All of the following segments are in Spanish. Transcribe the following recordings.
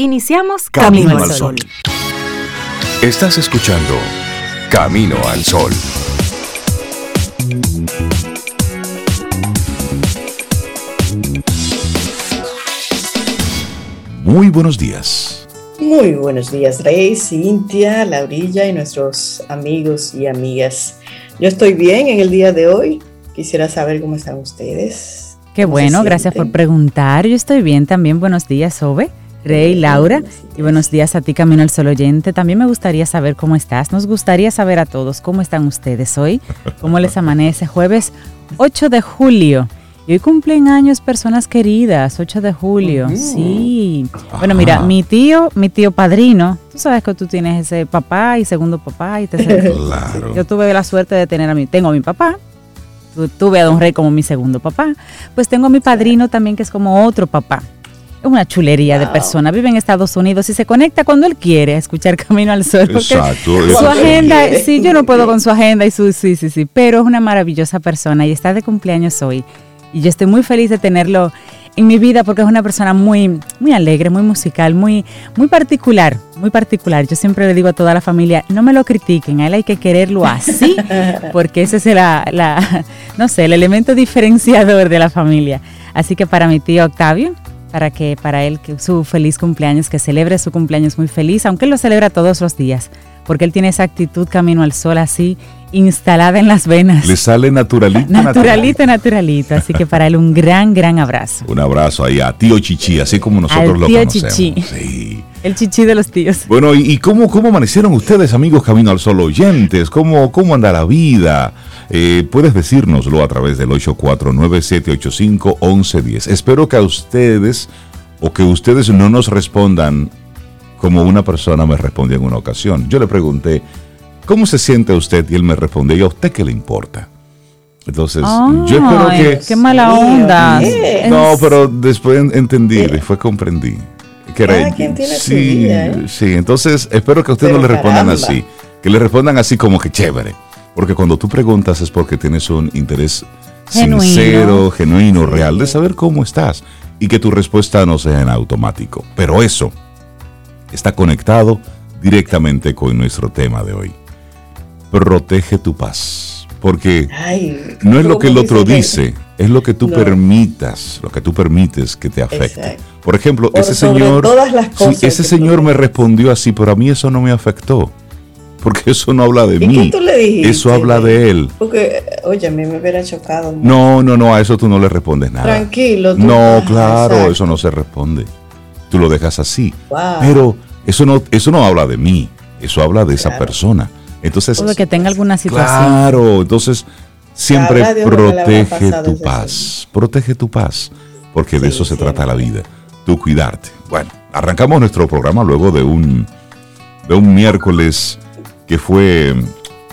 Iniciamos Camino, al Sol. Estás escuchando Camino al Sol. Muy buenos días. Muy buenos días, Rey, Cintia, Laurilla y nuestros amigos y amigas. Yo estoy bien en el día de hoy. Quisiera saber cómo están ustedes. Qué bueno, gracias por preguntar. Yo estoy bien también. Buenos días, Ove. Rey, Laura, y buenos días a ti, Camino al Sol oyente. También me gustaría saber cómo estás. Nos gustaría saber a todos cómo están ustedes hoy, cómo les amanece. Jueves 8 de julio. Y hoy cumplen años personas queridas, 8 de julio. Sí. Bueno, mira, mi tío, mi tío padrino, tú sabes que tú tienes ese papá y segundo papá y tercer. Claro. Yo tuve la suerte de tener a mi, tengo a mi papá, tuve a Don Rey como mi segundo papá, pues tengo a mi padrino también que es como otro papá. Es una chulería de persona. Vive en Estados Unidos y se conecta cuando él quiere a escuchar Camino al Sol. Exacto. Su agenda, sí, yo no puedo con su agenda y su, sí, sí, sí, pero es una maravillosa persona y está de cumpleaños hoy. Y yo estoy muy feliz de tenerlo en mi vida porque es una persona muy, muy alegre, muy musical, muy, muy particular, muy particular. Yo siempre le digo a toda la familia, no me lo critiquen, a él hay que quererlo así, porque ese es la, la, no sé, el elemento diferenciador de la familia. Así que para mi tío Octavio, para que para él que su feliz cumpleaños, que celebre su cumpleaños muy feliz, aunque él lo celebra todos los días, porque él tiene esa actitud camino al sol así instalada en las venas. Le sale naturalito. Naturalito, naturalito. Así que para él un gran, gran abrazo. Un abrazo ahí a tío Chichi, así como nosotros lo tío conocemos. Chichi. Sí. El chichi de los tíos. Bueno, ¿y, cómo, cómo amanecieron ustedes, amigos Camino al Sol oyentes? ¿Cómo, cómo anda la vida? Eh, puedes decírnoslo a través del 8497851110. Espero que a ustedes o que ustedes no nos respondan como una persona me respondió en una ocasión. Yo le pregunté, ¿cómo se siente usted? Y él me respondió, ¿y a usted qué le importa? Entonces, yo espero que... ¡Qué mala onda! No, pero después entendí, después comprendí. Quien tiene sí, su vida, ¿eh? sí, entonces espero que a usted no le respondan así. Que le respondan así como que chévere. Porque cuando tú preguntas es porque tienes un interés sincero, genuino, real de saber cómo estás y que tu respuesta no sea en automático. Pero eso está conectado directamente con nuestro tema de hoy. Protege tu paz. Porque no es lo que el otro dice, es lo que tú permitas, lo que tú permites que te afecte. Por ejemplo, ese señor, ese señor me respondió así, pero a mí eso no me afectó porque eso no habla de mí. tú le dijiste? Eso habla de él. Porque, oye, a mí me hubiera chocado. No, no, no, a eso tú no le respondes nada. Tranquilo. no, claro, eso no se responde. Tú lo dejas así. Pero eso no, eso no habla de mí, eso habla de esa persona. Entonces, o que tenga alguna situación. Claro, entonces siempre protege tu paz, protege tu paz, porque de eso se trata la vida, tú cuidarte. Bueno, arrancamos nuestro programa luego de un, de un miércoles que fue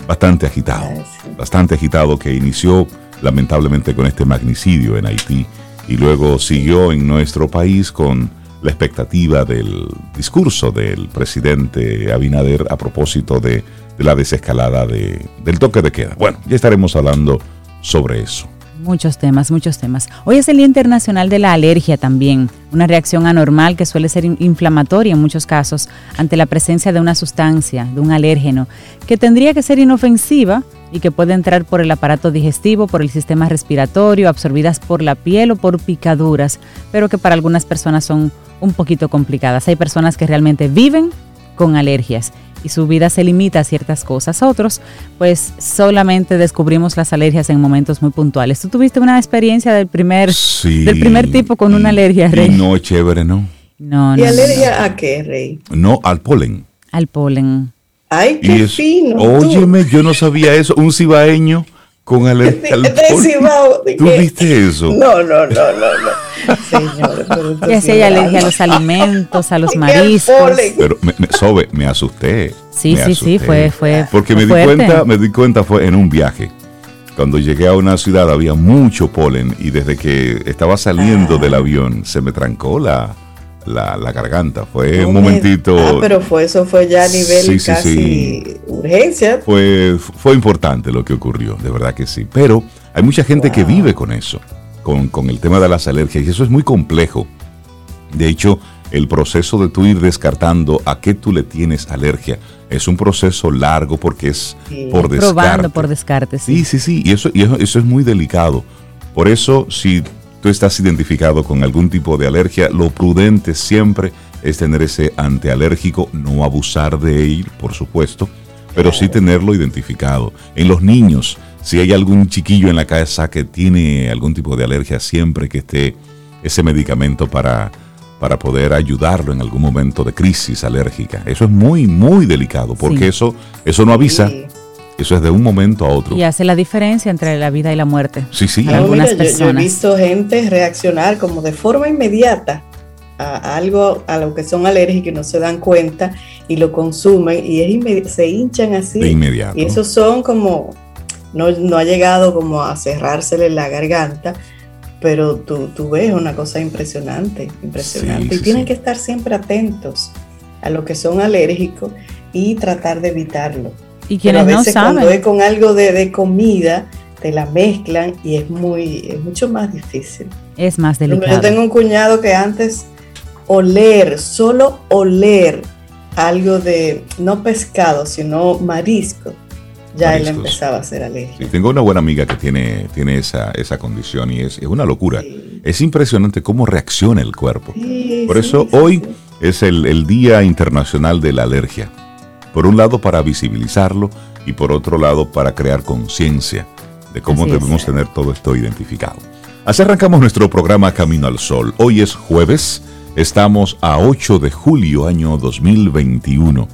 bastante agitado, bastante agitado, que inició lamentablemente con este magnicidio en Haití y luego siguió en nuestro país con la expectativa del discurso del presidente Abinader a propósito de, la desescalada del toque de queda. Bueno, ya estaremos hablando sobre eso. Muchos temas, muchos temas. Hoy es el Día Internacional de la Alergia también, una reacción anormal que suele ser inflamatoria en muchos casos ante la presencia de una sustancia, de un alérgeno, que tendría que ser inofensiva y que puede entrar por el aparato digestivo, por el sistema respiratorio, absorbidas por la piel o por picaduras, pero que para algunas personas son un poquito complicadas. Hay personas que realmente viven con alergias y su vida se limita a ciertas cosas. Otros, pues solamente descubrimos las alergias en momentos muy puntuales. ¿Tú tuviste una experiencia del primer, del primer tipo con una alergia, Rey? no es chévere, ¿no? No, no. ¿Y alergia a qué, Rey? No, al polen. Al polen. Ay, qué fino. Óyeme, yo no sabía eso. Un cibaeño con alergia al polen. ¿Tú viste eso? No, no, no, no, no. Señor, ya si hay alergia a los alimentos, a los mariscos. Pero me, me, sobe, me asusté. Sí, sí, sí, fue, fue. Porque me di cuenta, me di cuenta fue en un viaje. Cuando llegué a una ciudad había mucho polen y desde que estaba saliendo del avión se me trancó la, la, garganta. Fue un momentito. Ah, pero fue eso fue ya a nivel casi urgencia. Fue, fue importante lo que ocurrió, de verdad que sí. Pero hay mucha gente que vive con eso con, el tema de las alergias y eso es muy complejo. De hecho, el proceso de tú ir descartando a qué tú le tienes alergia es un proceso largo porque es por descarte. Probando por descarte, sí. Sí, sí, Y eso, y eso, es muy delicado. Por eso, si tú estás identificado con algún tipo de alergia, lo prudente siempre es tener ese antialérgico, no abusar de él, por supuesto, pero sí tenerlo identificado. En los niños, si hay algún chiquillo en la casa que tiene algún tipo de alergia, siempre que esté ese medicamento para para poder ayudarlo en algún momento de crisis alérgica. Eso es muy, muy delicado, porque eso, eso no avisa. Eso es de un momento a otro. Y hace la diferencia entre la vida y la muerte. Sí, sí. algunas personas. Yo, he visto gente reaccionar como de forma inmediata a algo a lo que son alérgicos y no se dan cuenta y lo consumen y se hinchan así. De inmediato. Y esos son como, no, no ha llegado como a cerrársele la garganta, pero tú, tú ves una cosa impresionante, impresionante. y tienen que estar siempre atentos a lo que son alérgicos y tratar de evitarlo. Y quienes a veces no saben. cuando es con algo de, de, comida, te la mezclan y es muy, es mucho más difícil. Es más delicado. Yo tengo un cuñado que antes oler, solo oler algo de, no pescado, sino marisco, ya él empezaba a ser alérgico. tengo una buena amiga que tiene, tiene esa, esa condición y es, es una locura. Es impresionante cómo reacciona el cuerpo. Por eso hoy es el, el, Día Internacional de la Alergia. Por un lado para visibilizarlo y por otro lado para crear conciencia de cómo Así debemos es. tener todo esto identificado. Así arrancamos nuestro programa Camino al Sol. Hoy es jueves, estamos a 8 de julio año 2021.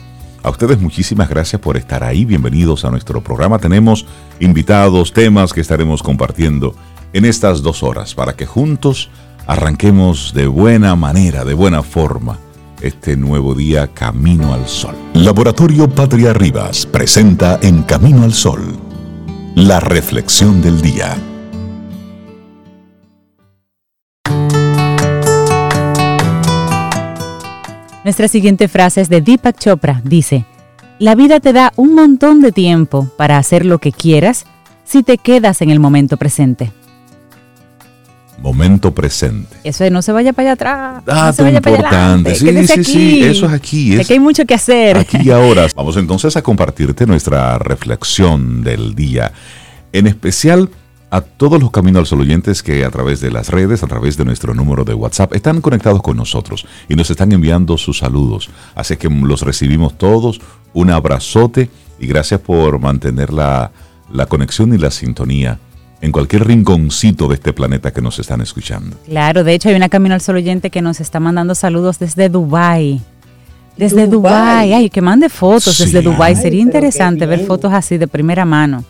A ustedes muchísimas gracias por estar ahí. Bienvenidos a nuestro programa. Tenemos invitados, temas que estaremos compartiendo en estas dos horas para que juntos arranquemos de buena manera, de buena forma, este nuevo día Camino al Sol. Laboratorio Patria Rivas presenta en Camino al Sol la reflexión del día. Nuestra siguiente frase es de Deepak Chopra. Dice, la vida te da un montón de tiempo para hacer lo que quieras si te quedas en el momento presente. Momento presente. Eso es, no se vaya para allá atrás. Ah, no importante. Sí, sí, aquí. sí, eso es aquí. Es, que hay mucho que hacer. Aquí y ahora. Vamos entonces a compartirte nuestra reflexión del día. En especial a todos los Caminos al Sol oyentes que a través de las redes, a través de nuestro número de WhatsApp, están conectados con nosotros y nos están enviando sus saludos. Así que los recibimos todos. Un abrazote y gracias por mantener la, la conexión y la sintonía en cualquier rinconcito de este planeta que nos están escuchando. Claro, de hecho hay una Camino al Sol oyente que nos está mandando saludos desde Dubai. Desde Dubai, Dubai. ay, que mande fotos sí. desde Dubai. Sería interesante ver fotos así de primera mano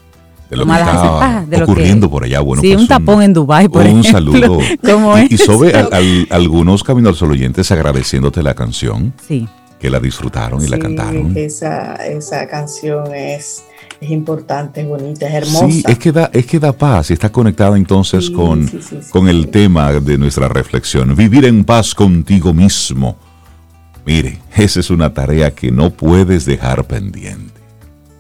de lo que está así, de ocurriendo que, por allá. Bueno, sí, pues un tapón un, en Dubai, por Un ejemplo. saludo. ¿Cómo y, es? y sobre al, al, algunos Caminos Sol oyentes agradeciéndote la canción. Sí. Que la disfrutaron y sí, la cantaron. Esa, esa canción es, es importante, es bonita, es hermosa. Sí, es que da, es que da paz y está conectada entonces Sí, con, sí, con el tema de nuestra reflexión. Vivir en paz contigo mismo. Mire, esa es una tarea que no puedes dejar pendiente.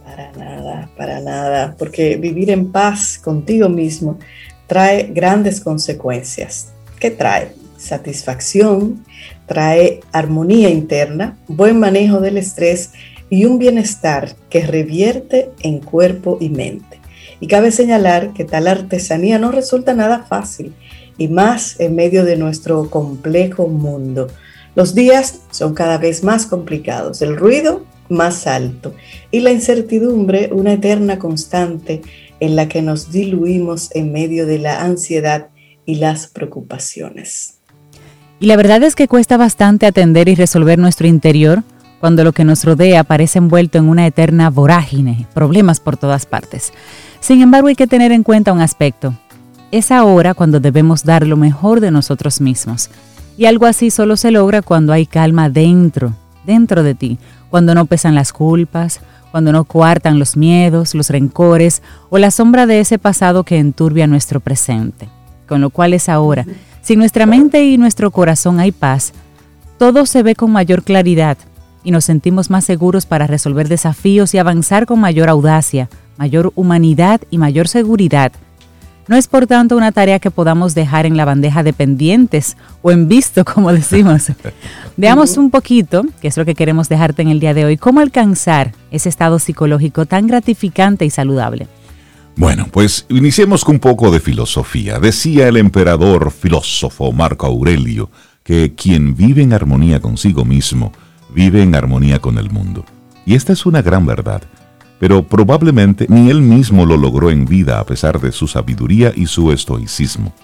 Para nada, para nada, porque vivir en paz contigo mismo trae grandes consecuencias. ¿Qué trae? Satisfacción, trae armonía interna, buen manejo del estrés y un bienestar que revierte en cuerpo y mente. Y cabe señalar que tal artesanía no resulta nada fácil, y más en medio de nuestro complejo mundo. Los días son cada vez más complicados, el ruido más alto y la incertidumbre una eterna constante en la que nos diluimos en medio de la ansiedad y las preocupaciones. Y la verdad es que cuesta bastante atender y resolver nuestro interior cuando lo que nos rodea parece envuelto en una eterna vorágine, problemas por todas partes. Sin embargo, hay que tener en cuenta un aspecto. Es ahora cuando debemos dar lo mejor de nosotros mismos. Y algo así solo se logra cuando hay calma dentro, dentro de ti, cuando no pesan las culpas, cuando no coartan los miedos, los rencores o la sombra de ese pasado que enturbia nuestro presente. Con lo cual es ahora. Si en nuestra mente y nuestro corazón hay paz, todo se ve con mayor claridad y nos sentimos más seguros para resolver desafíos y avanzar con mayor audacia, mayor humanidad y mayor seguridad. No es por tanto una tarea que podamos dejar en la bandeja de pendientes o en visto, como decimos. Veamos un poquito, que es lo que queremos dejarte en el día de hoy, cómo alcanzar ese estado psicológico tan gratificante y saludable. Bueno, pues iniciemos con un poco de filosofía. Decía el emperador filósofo Marco Aurelio que quien vive en armonía consigo mismo, vive en armonía con el mundo. Y esta es una gran verdad, pero probablemente ni él mismo lo logró en vida a pesar de su sabiduría y su estoicismo.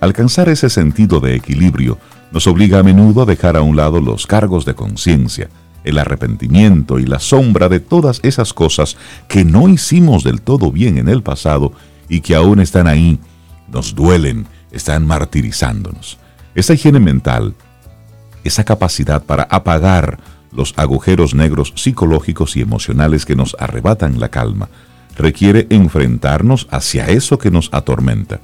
Alcanzar ese sentido de equilibrio nos obliga a menudo a dejar a un lado los cargos de conciencia, el arrepentimiento y la sombra de todas esas cosas que no hicimos del todo bien en el pasado y que aún están ahí, nos duelen, están martirizándonos. Esa higiene mental, esa capacidad para apagar los agujeros negros psicológicos y emocionales que nos arrebatan la calma, requiere enfrentarnos hacia eso que nos atormenta.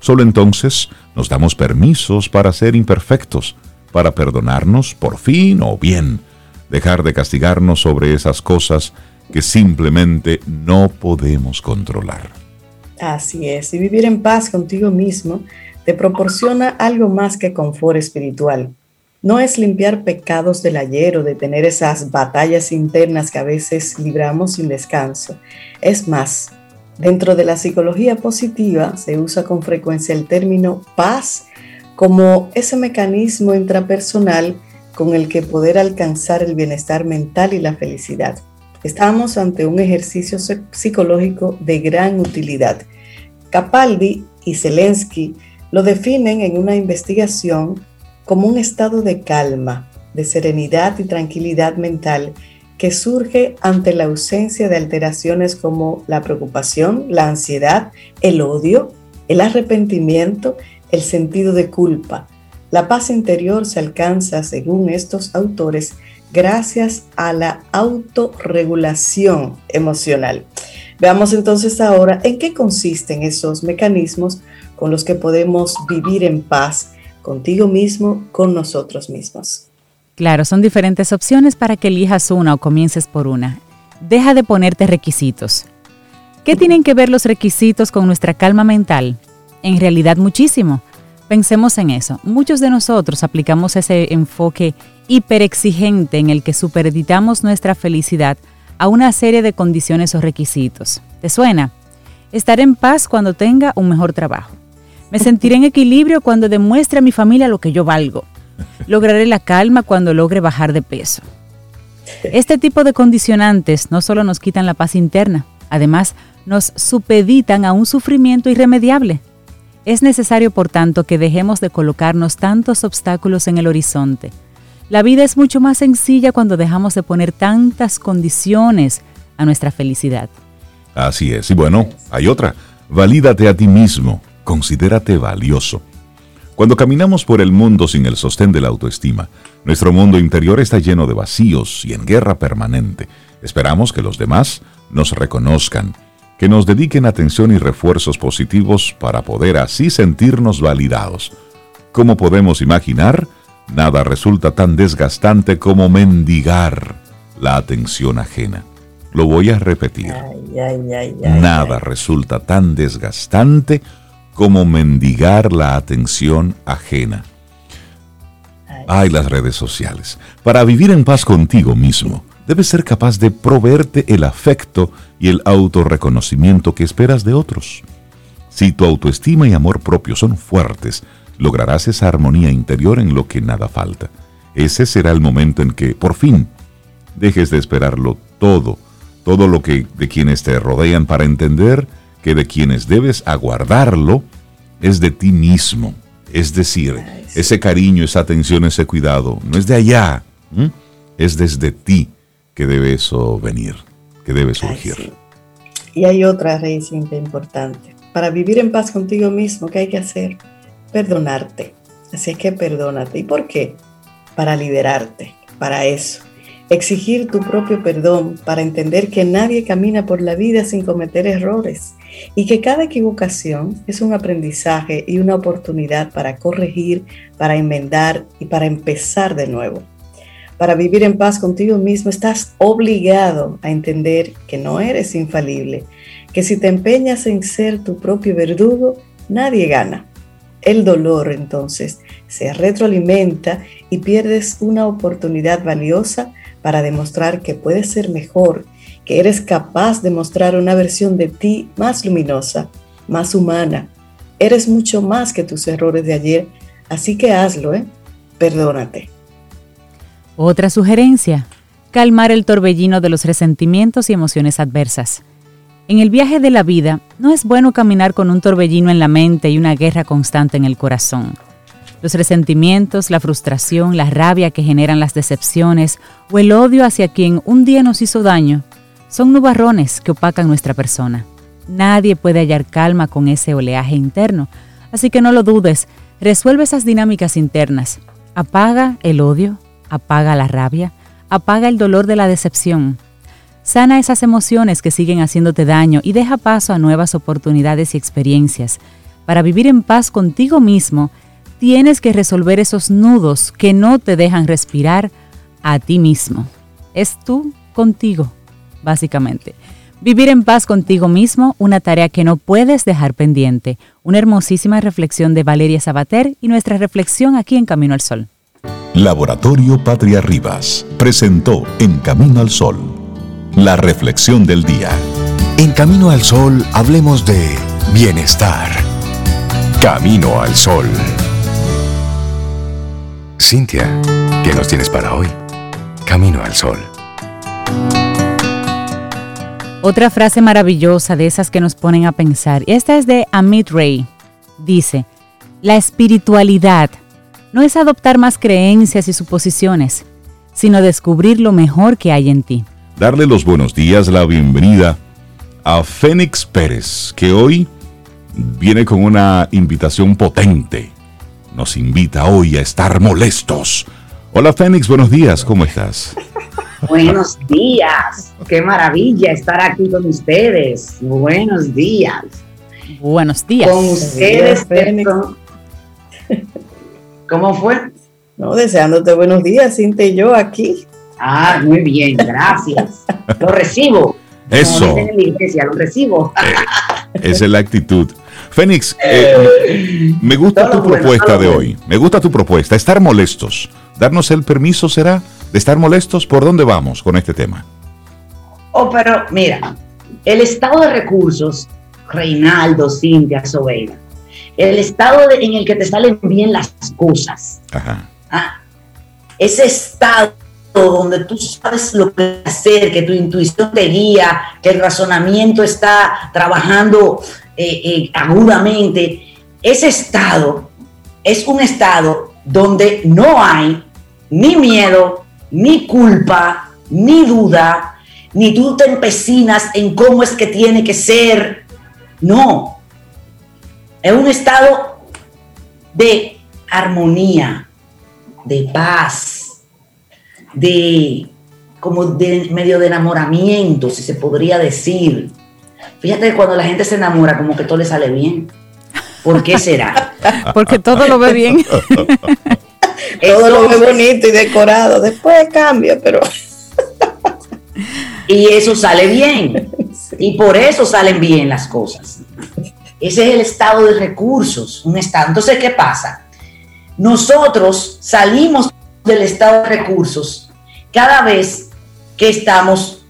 Solo entonces nos damos permisos para ser imperfectos, para perdonarnos por fin o bien, dejar de castigarnos sobre esas cosas que simplemente no podemos controlar. Así es, y vivir en paz contigo mismo te proporciona algo más que confort espiritual. No es limpiar pecados del ayer o detener esas batallas internas que a veces libramos sin descanso. Es más, dentro de la psicología positiva se usa con frecuencia el término paz como ese mecanismo intrapersonal con el que poder alcanzar el bienestar mental y la felicidad. Estamos ante un ejercicio psicológico de gran utilidad. Capaldi y Zelensky lo definen en una investigación como un estado de calma, de serenidad y tranquilidad mental que surge ante la ausencia de alteraciones como la preocupación, la ansiedad, el odio, el arrepentimiento, el sentido de culpa, la paz interior se alcanza, según estos autores, gracias a la autorregulación emocional. Veamos entonces ahora en qué consisten esos mecanismos con los que podemos vivir en paz contigo mismo, con nosotros mismos. Claro, son diferentes opciones para que elijas una o comiences por una. Deja de ponerte requisitos. ¿Qué tienen que ver los requisitos con nuestra calma mental? En realidad muchísimo. Pensemos en eso. Muchos de nosotros aplicamos ese enfoque hiperexigente en el que superditamos nuestra felicidad a una serie de condiciones o requisitos. ¿Te suena? Estar en paz cuando tenga un mejor trabajo. Me sentiré en equilibrio cuando demuestre a mi familia lo que yo valgo. Lograré la calma cuando logre bajar de peso. Este tipo de condicionantes no solo nos quitan la paz interna, además nos supeditan a un sufrimiento irremediable. Es necesario, por tanto, que dejemos de colocarnos tantos obstáculos en el horizonte. La vida es mucho más sencilla cuando dejamos de poner tantas condiciones a nuestra felicidad. Así es. Y bueno, hay otra. Valídate a ti mismo. Considérate valioso. Cuando caminamos por el mundo sin el sostén de la autoestima, nuestro mundo interior está lleno de vacíos y en guerra permanente. Esperamos que los demás nos reconozcan, que nos dediquen atención y refuerzos positivos para poder así sentirnos validados. Como podemos imaginar, nada resulta tan desgastante como mendigar la atención ajena. Lo voy a repetir. nada resulta tan desgastante como mendigar la atención ajena. Ay, las redes sociales. Para vivir en paz contigo mismo debes ser capaz de proveerte el afecto y el autorreconocimiento que esperas de otros. Si tu autoestima y amor propio son fuertes, lograrás esa armonía interior en lo que nada falta. Ese será el momento en que, por fin, dejes de esperarlo todo, todo lo que de quienes te rodean para entender que de quienes debes aguardarlo es de ti mismo. Es decir, ese cariño, esa atención, ese cuidado, no es de allá, es desde ti que debe eso venir, que debe surgir. Y hay otra raíz importante. Para vivir en paz contigo mismo, ¿qué hay que hacer? Perdonarte. Así es que perdónate. ¿Y por qué? Para liberarte, para eso. Exigir tu propio perdón para entender que nadie camina por la vida sin cometer errores y que cada equivocación es un aprendizaje y una oportunidad para corregir, para enmendar y para empezar de nuevo. Para vivir en paz contigo mismo estás obligado a entender que no eres infalible, que si te empeñas en ser tu propio verdugo, nadie gana. El dolor entonces se retroalimenta y pierdes una oportunidad valiosa para demostrar que puedes ser mejor, que eres capaz de mostrar una versión de ti más luminosa, más humana. Eres mucho más que tus errores de ayer, así que hazlo, ¿eh? Perdónate. Otra sugerencia, calmar el torbellino de los resentimientos y emociones adversas. En el viaje de la vida no es bueno caminar con un torbellino en la mente y una guerra constante en el corazón. Los resentimientos, la frustración, la rabia que generan las decepciones o el odio hacia quien un día nos hizo daño son nubarrones que opacan nuestra persona. Nadie puede hallar calma con ese oleaje interno, así que no lo dudes, resuelve esas dinámicas internas. Apaga el odio, apaga la rabia, apaga el dolor de la decepción. Sana esas emociones que siguen haciéndote daño y deja paso a nuevas oportunidades y experiencias. Para vivir en paz contigo mismo, tienes que resolver esos nudos que no te dejan respirar a ti mismo. Es tú contigo, básicamente. Vivir en paz contigo mismo, una tarea que no puedes dejar pendiente. Una hermosísima reflexión de Valeria Sabater y nuestra reflexión aquí en Camino al Sol. Laboratorio Patria Rivas presentó En Camino al Sol, la reflexión del día. En Camino al Sol hablemos de bienestar. Camino al Sol. Cintia, ¿qué nos tienes para hoy? Camino al Sol. Otra frase maravillosa de esas que nos ponen a pensar. Esta es de Amit Ray. Dice, la espiritualidad no es adoptar más creencias y suposiciones, sino descubrir lo mejor que hay en ti. Darle los buenos días, la bienvenida a Fénix Pérez, que hoy viene con una invitación potente. Nos invita hoy a estar molestos. Hola Fénix, buenos días, ¿cómo estás? Buenos días, qué maravilla estar aquí con ustedes. Buenos días. Buenos días. Con ustedes, Fénix. ¿Cómo fue? No, deseándote buenos días, Cintia y yo aquí. Ah, muy bien, gracias. lo recibo. Eso. Como en la iglesia, lo recibo. Esa es la actitud. Fénix, eh, me gusta tu propuesta de hoy. Me gusta tu propuesta. Estar molestos. Darnos el permiso será de estar molestos. ¿Por dónde vamos con este tema? Oh, pero mira, el estado de recursos, Reinaldo, Cintia, Sobeida, el estado en el que te salen bien las cosas. Ajá. Ah, ese estado donde tú sabes lo que hacer, que tu intuición te guía, que el razonamiento está trabajando eh, eh, agudamente, ese estado es un estado donde no hay ni miedo, ni culpa, ni duda, ni tú te empecinas en cómo es que tiene que ser. No, es un estado de armonía, de paz, de como de medio de enamoramiento, si se podría decir. Fíjate que cuando la gente se enamora, como que todo le sale bien. ¿Por qué será? Porque todo lo ve bien. todo lo ve bonito y decorado. Después cambia, pero. y eso sale bien. Y por eso salen bien las cosas. Ese es el estado de recursos, un estado. Entonces, ¿qué pasa? Nosotros salimos del estado de recursos cada vez que estamos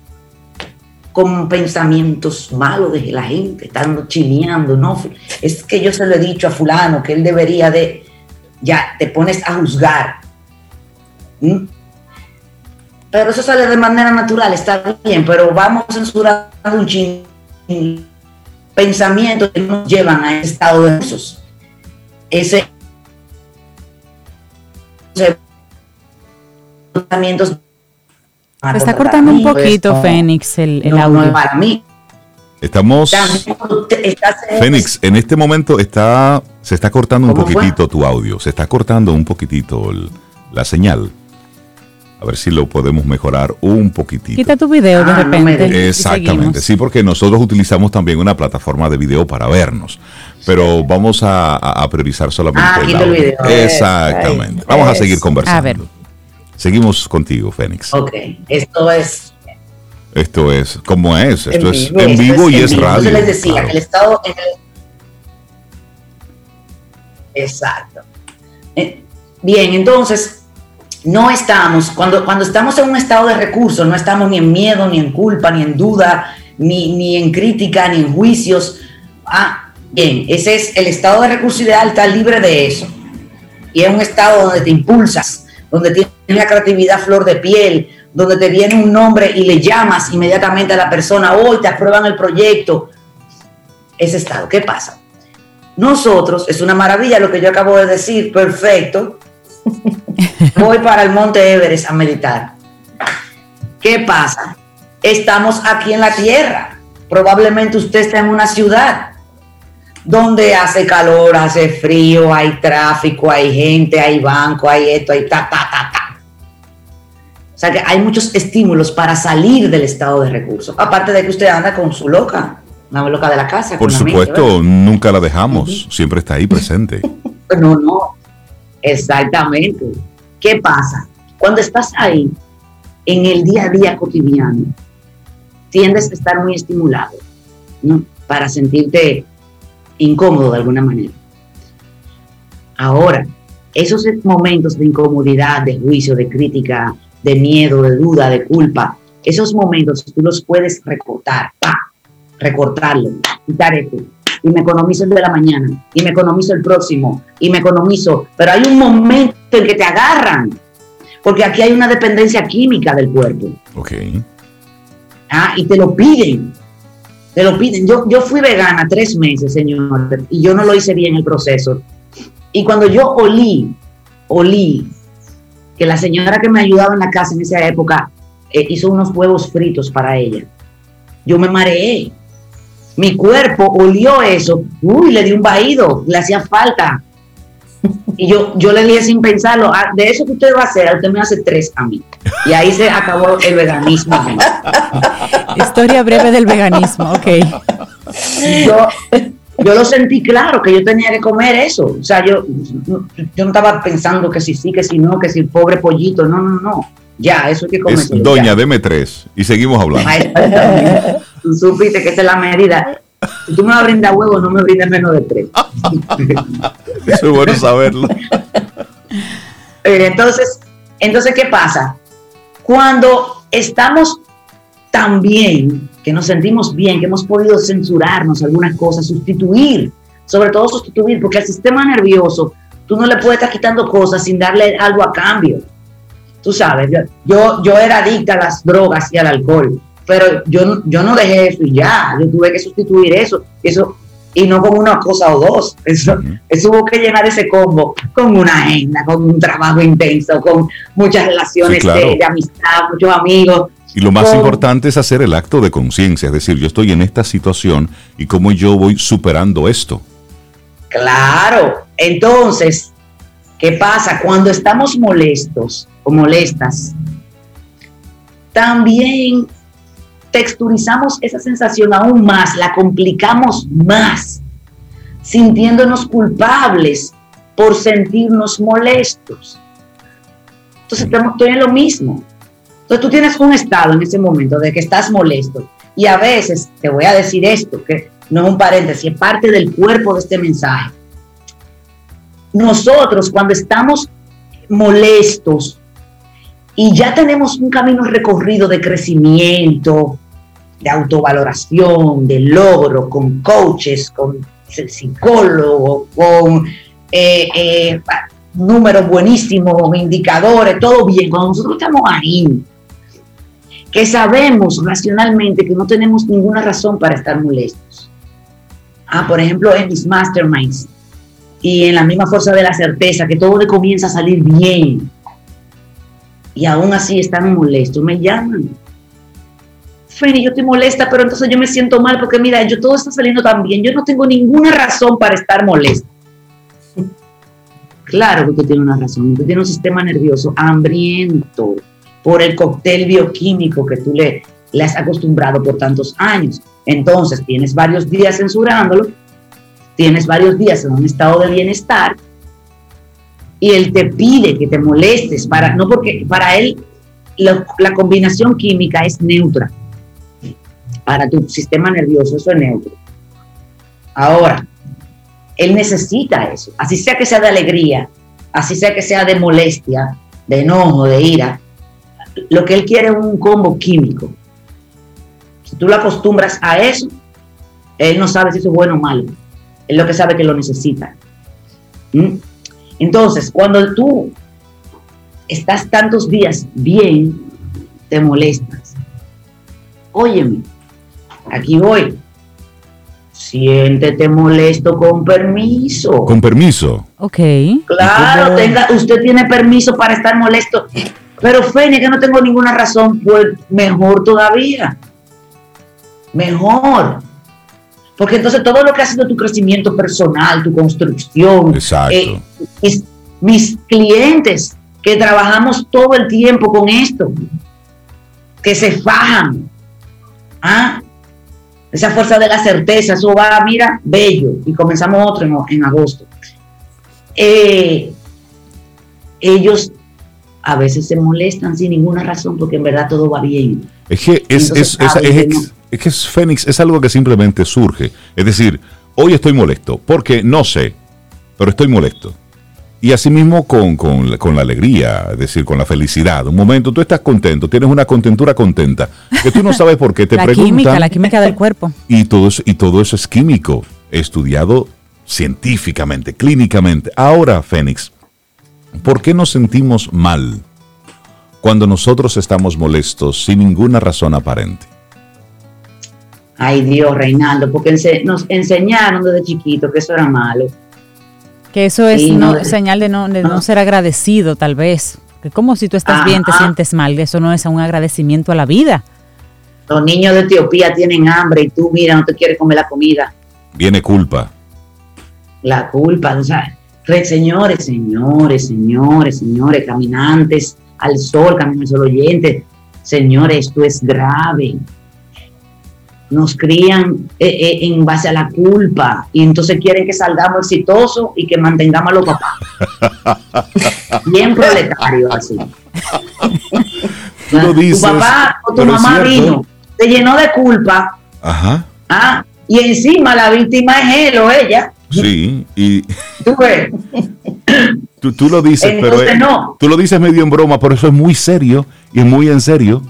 con pensamientos malos de la gente, estando chineando, ¿no? Es que yo se lo he dicho a fulano que él debería de, ya te pones a juzgar. Pero eso sale de manera natural, está bien, pero vamos censurando un chin pensamientos que nos llevan a ese estado de esos. Ese pensamientos se está cortando un poquito, no, Fénix, el, el no, audio. No, para mí. Estamos. Fénix, en este momento está, se está cortando un poquitito fue? tu audio. Se está cortando un poquitito el, la señal. A ver si lo podemos mejorar un poquitito. Quita tu video de Ah, no repente. y Exactamente, sí, porque nosotros utilizamos también una plataforma de video para vernos, pero vamos a, a- priorizar solamente Ah, el quita el audio. video. Exactamente. Vamos a seguir Eso. conversando. A ver. Seguimos contigo, Fénix. Ok, esto es esto es como es, esto En es vivo. en vivo y es Entonces radio. les decía claro. que el Estado. en el- Exacto. Eh, Bien, entonces, no estamos, cuando, cuando estamos en un estado de recursos, no estamos ni en miedo, ni en culpa, ni en duda, ni, ni en crítica, ni en juicios. Ah, bien, ese es el estado de recursos ideal, está libre de eso. Y es un estado donde te impulsas, donde tienes la creatividad flor de piel, donde te viene un nombre y le llamas inmediatamente a la persona, hoy te aprueban el proyecto. Ese estado, ¿qué pasa? Nosotros, es una maravilla lo que yo acabo de decir, perfecto. Voy para el Monte Everest a meditar. ¿Qué pasa? Estamos aquí en la Tierra. Probablemente usted está en una ciudad donde hace calor, hace frío, hay tráfico, hay gente, hay banco, hay esto, hay ta, ta, ta, ta. O sea que hay muchos estímulos para salir del estado de recursos. Aparte de que usted anda con su loca, la loca de la casa. Por supuesto, nunca la dejamos, siempre está ahí presente. No, no, exactamente. ¿Qué pasa? Cuando estás ahí, en el día a día cotidiano, tiendes a estar muy estimulado, ¿no? Para sentirte incómodo de alguna manera. Ahora, esos momentos de incomodidad, de juicio, de crítica, de miedo, de duda, de culpa, esos momentos tú los puedes recortar, pa, recortarlo, quitar esto, y me economizo el de la mañana, y me economizo el próximo, y me economizo, pero hay un momento en que te agarran, porque aquí hay una dependencia química del cuerpo, Ok. ah, y te lo piden, te lo piden. Yo, yo fui vegana tres meses, señor, y yo no lo hice bien el proceso. Y cuando yo olí, olí que la señora que me ayudaba en la casa en esa época eh, hizo unos huevos fritos para ella, yo me mareé. Mi cuerpo olió eso, uy, le di un vaído, le hacía falta. Y yo, yo le dije sin pensarlo, "Ah, de eso que usted va a hacer, usted me hace tres a mí. Y ahí se acabó el veganismo. Historia breve del veganismo, ok. yo, yo lo sentí claro que yo tenía que comer eso. O sea, yo, yo no estaba pensando que si sí, que si no, que si el pobre pollito. No, no, no. Ya, eso hay que comer. Es Doña, deme tres. Y seguimos hablando. Tú supiste que esa es la medida. Si tú me vas a brindar huevos, no me brindes menos de tres. Eso es bueno saberlo. Eh, Entonces, entonces, ¿qué pasa? Cuando estamos tan bien, que nos sentimos bien, que hemos podido censurarnos algunas cosas, sustituir, sobre todo sustituir, porque al sistema nervioso tú no le puedes estar quitando cosas sin darle algo a cambio. Tú sabes, yo, yo, yo era adicta a las drogas y al alcohol, pero yo, no- yo no dejé eso y ya, yo tuve que sustituir eso, eso y no con una cosa o dos. Eso, eso hubo que llenar ese combo con una agenda, con un trabajo intenso, con muchas relaciones Sí, claro. de, de amistad, muchos amigos. Y lo más con- importante es hacer el acto de conciencia, es decir, yo estoy en esta situación y cómo yo voy superando esto. Claro. Entonces, ¿qué pasa? Cuando estamos molestos o molestas, también texturizamos esa sensación aún más, la complicamos más, sintiéndonos culpables por sentirnos molestos. Entonces, estoy en lo mismo. Entonces, tú tienes un estado en ese momento de que estás molesto. Y a veces, te voy a decir esto, que no es un paréntesis, es parte del cuerpo de este mensaje. Nosotros, cuando estamos molestos y ya tenemos un camino recorrido de crecimiento, de autovaloración, de logro, con coaches, con psicólogos, con eh, eh, números buenísimos, indicadores, todo bien. Cuando nosotros estamos ahí, que sabemos racionalmente que no tenemos ninguna razón para estar molestos. Ah, por ejemplo, en mis masterminds y en la misma fuerza de la certeza, que todo comienza a salir bien. Y aún así están molestos, me llaman. Feni, yo estoy molesta, pero entonces yo me siento mal porque mira, yo todo está saliendo tan bien, yo no tengo ninguna razón para estar molesta. Claro que usted tiene una razón, usted tiene un sistema nervioso hambriento por el cóctel bioquímico que tú le, le has acostumbrado por tantos años. Entonces tienes varios días censurándolo, tienes varios días en un estado de bienestar y él te pide que te molestes para no porque para él la, la combinación química es neutra para tu sistema nervioso eso es neutro. Ahora él necesita eso. Así sea que sea de alegría así sea que sea de molestia de enojo de ira lo que él quiere es un combo químico. Si tú lo acostumbras a eso él no sabe si eso es bueno o malo. Él lo que sabe que lo necesita. ¿Mm? Entonces, cuando tú estás tantos días bien, te molestas. Óyeme, aquí voy. Siéntete molesto con permiso. Con permiso. Ok. Claro, tenga, usted tiene permiso para estar molesto. Pero Fene, que no tengo ninguna razón, pues mejor todavía. Mejor. Porque entonces todo lo que ha sido tu crecimiento personal, tu construcción, Exacto. eh, mis, mis clientes que trabajamos todo el tiempo con esto, que se fajan, ¿ah? Esa fuerza de la certeza, eso va, mira, bello, y comenzamos otro en, en agosto. Eh, ellos a veces se molestan sin ninguna razón porque en verdad todo va bien. Es que es, Entonces, es, es- saben es que ex- no. es que es Fénix es algo que simplemente surge. Es decir, hoy estoy molesto porque no sé, pero estoy molesto. Y asimismo con, con, la- con la alegría, es decir, con la felicidad. Un momento, tú estás contento, tienes una contentura contenta, que tú no sabes por qué te la preguntan. química, la química del cuerpo. Y todo, eso, y todo eso es químico, estudiado científicamente, clínicamente. Ahora, Fénix, ¿por qué nos sentimos mal cuando nosotros estamos molestos sin ninguna razón aparente? Ay Dios, Reinaldo, porque ense- nos enseñaron desde chiquito que eso era malo. Que eso es Sí, no, no, señal de no, de no no. ser agradecido, tal vez. Que como si tú estás bien, te sientes mal. Eso no es un agradecimiento a la vida. Los niños de Etiopía tienen hambre y tú, mira, no te quieres comer la comida. Viene culpa. La culpa, o sea, re- señores, señores, señores, señores, caminantes al sol, camino al sol oyente, señores, esto es grave. Nos crían eh, eh, en base a la culpa y entonces quieren que salgamos exitosos y que mantengamos a los papás. Bien proletario así. Tú lo Tu dices, papá o tu mamá vino, te llenó de culpa, Ajá, ah, y encima la víctima es él o ella. sí. Y Tú ves, tú, tú lo dices, pero Entonces, no. tú lo dices medio en broma, pero eso es muy serio y es muy en serio.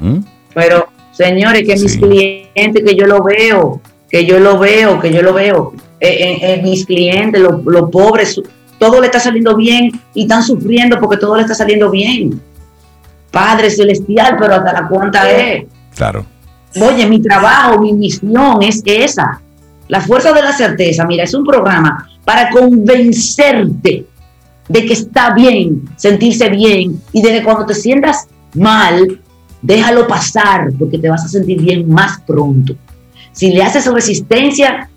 ¿Mm? pero señores, que mis clientes, que yo lo veo, que yo lo veo, que yo lo veo, eh, eh, eh, mis clientes, los, los pobres, todo le está saliendo bien y están sufriendo porque todo le está saliendo bien. Padre celestial, pero hasta la cuenta es. Claro. Oye, mi trabajo, mi misión es esa. La fuerza de la certeza, mira, es un programa para convencerte de que está bien, sentirse bien y de que cuando te sientas mal, déjalo pasar porque te vas a sentir bien más pronto. Si le haces resistencia,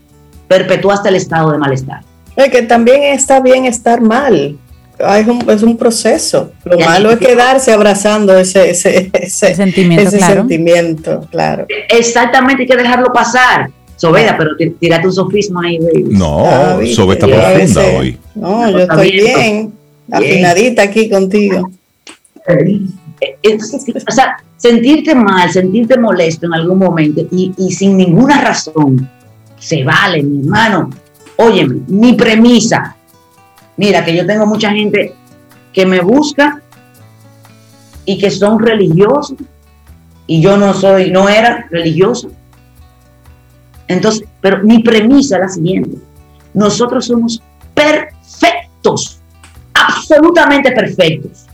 perpetuaste el estado de malestar. Es que también está bien estar mal. Es un, es un proceso. Lo malo es quedarse abrazando ese, ese, ese, El sentimiento, ese claro. sentimiento, claro. Exactamente, hay que dejarlo pasar. Sobeda, pero tírate un sofismo ahí, baby. No, Ah, Sobe está profunda veces- hoy. No, yo Está estoy bien. bien, afinadita aquí contigo. Eh, o sea, sentirte mal, sentirte molesto en algún momento y, sin ninguna razón, se vale, mi hermano. Óyeme, mi premisa. Mira, que yo tengo mucha gente que me busca y que son religiosos y yo no soy, no era religioso. Entonces, pero mi premisa es la siguiente. Nosotros somos perfectos, absolutamente perfectos.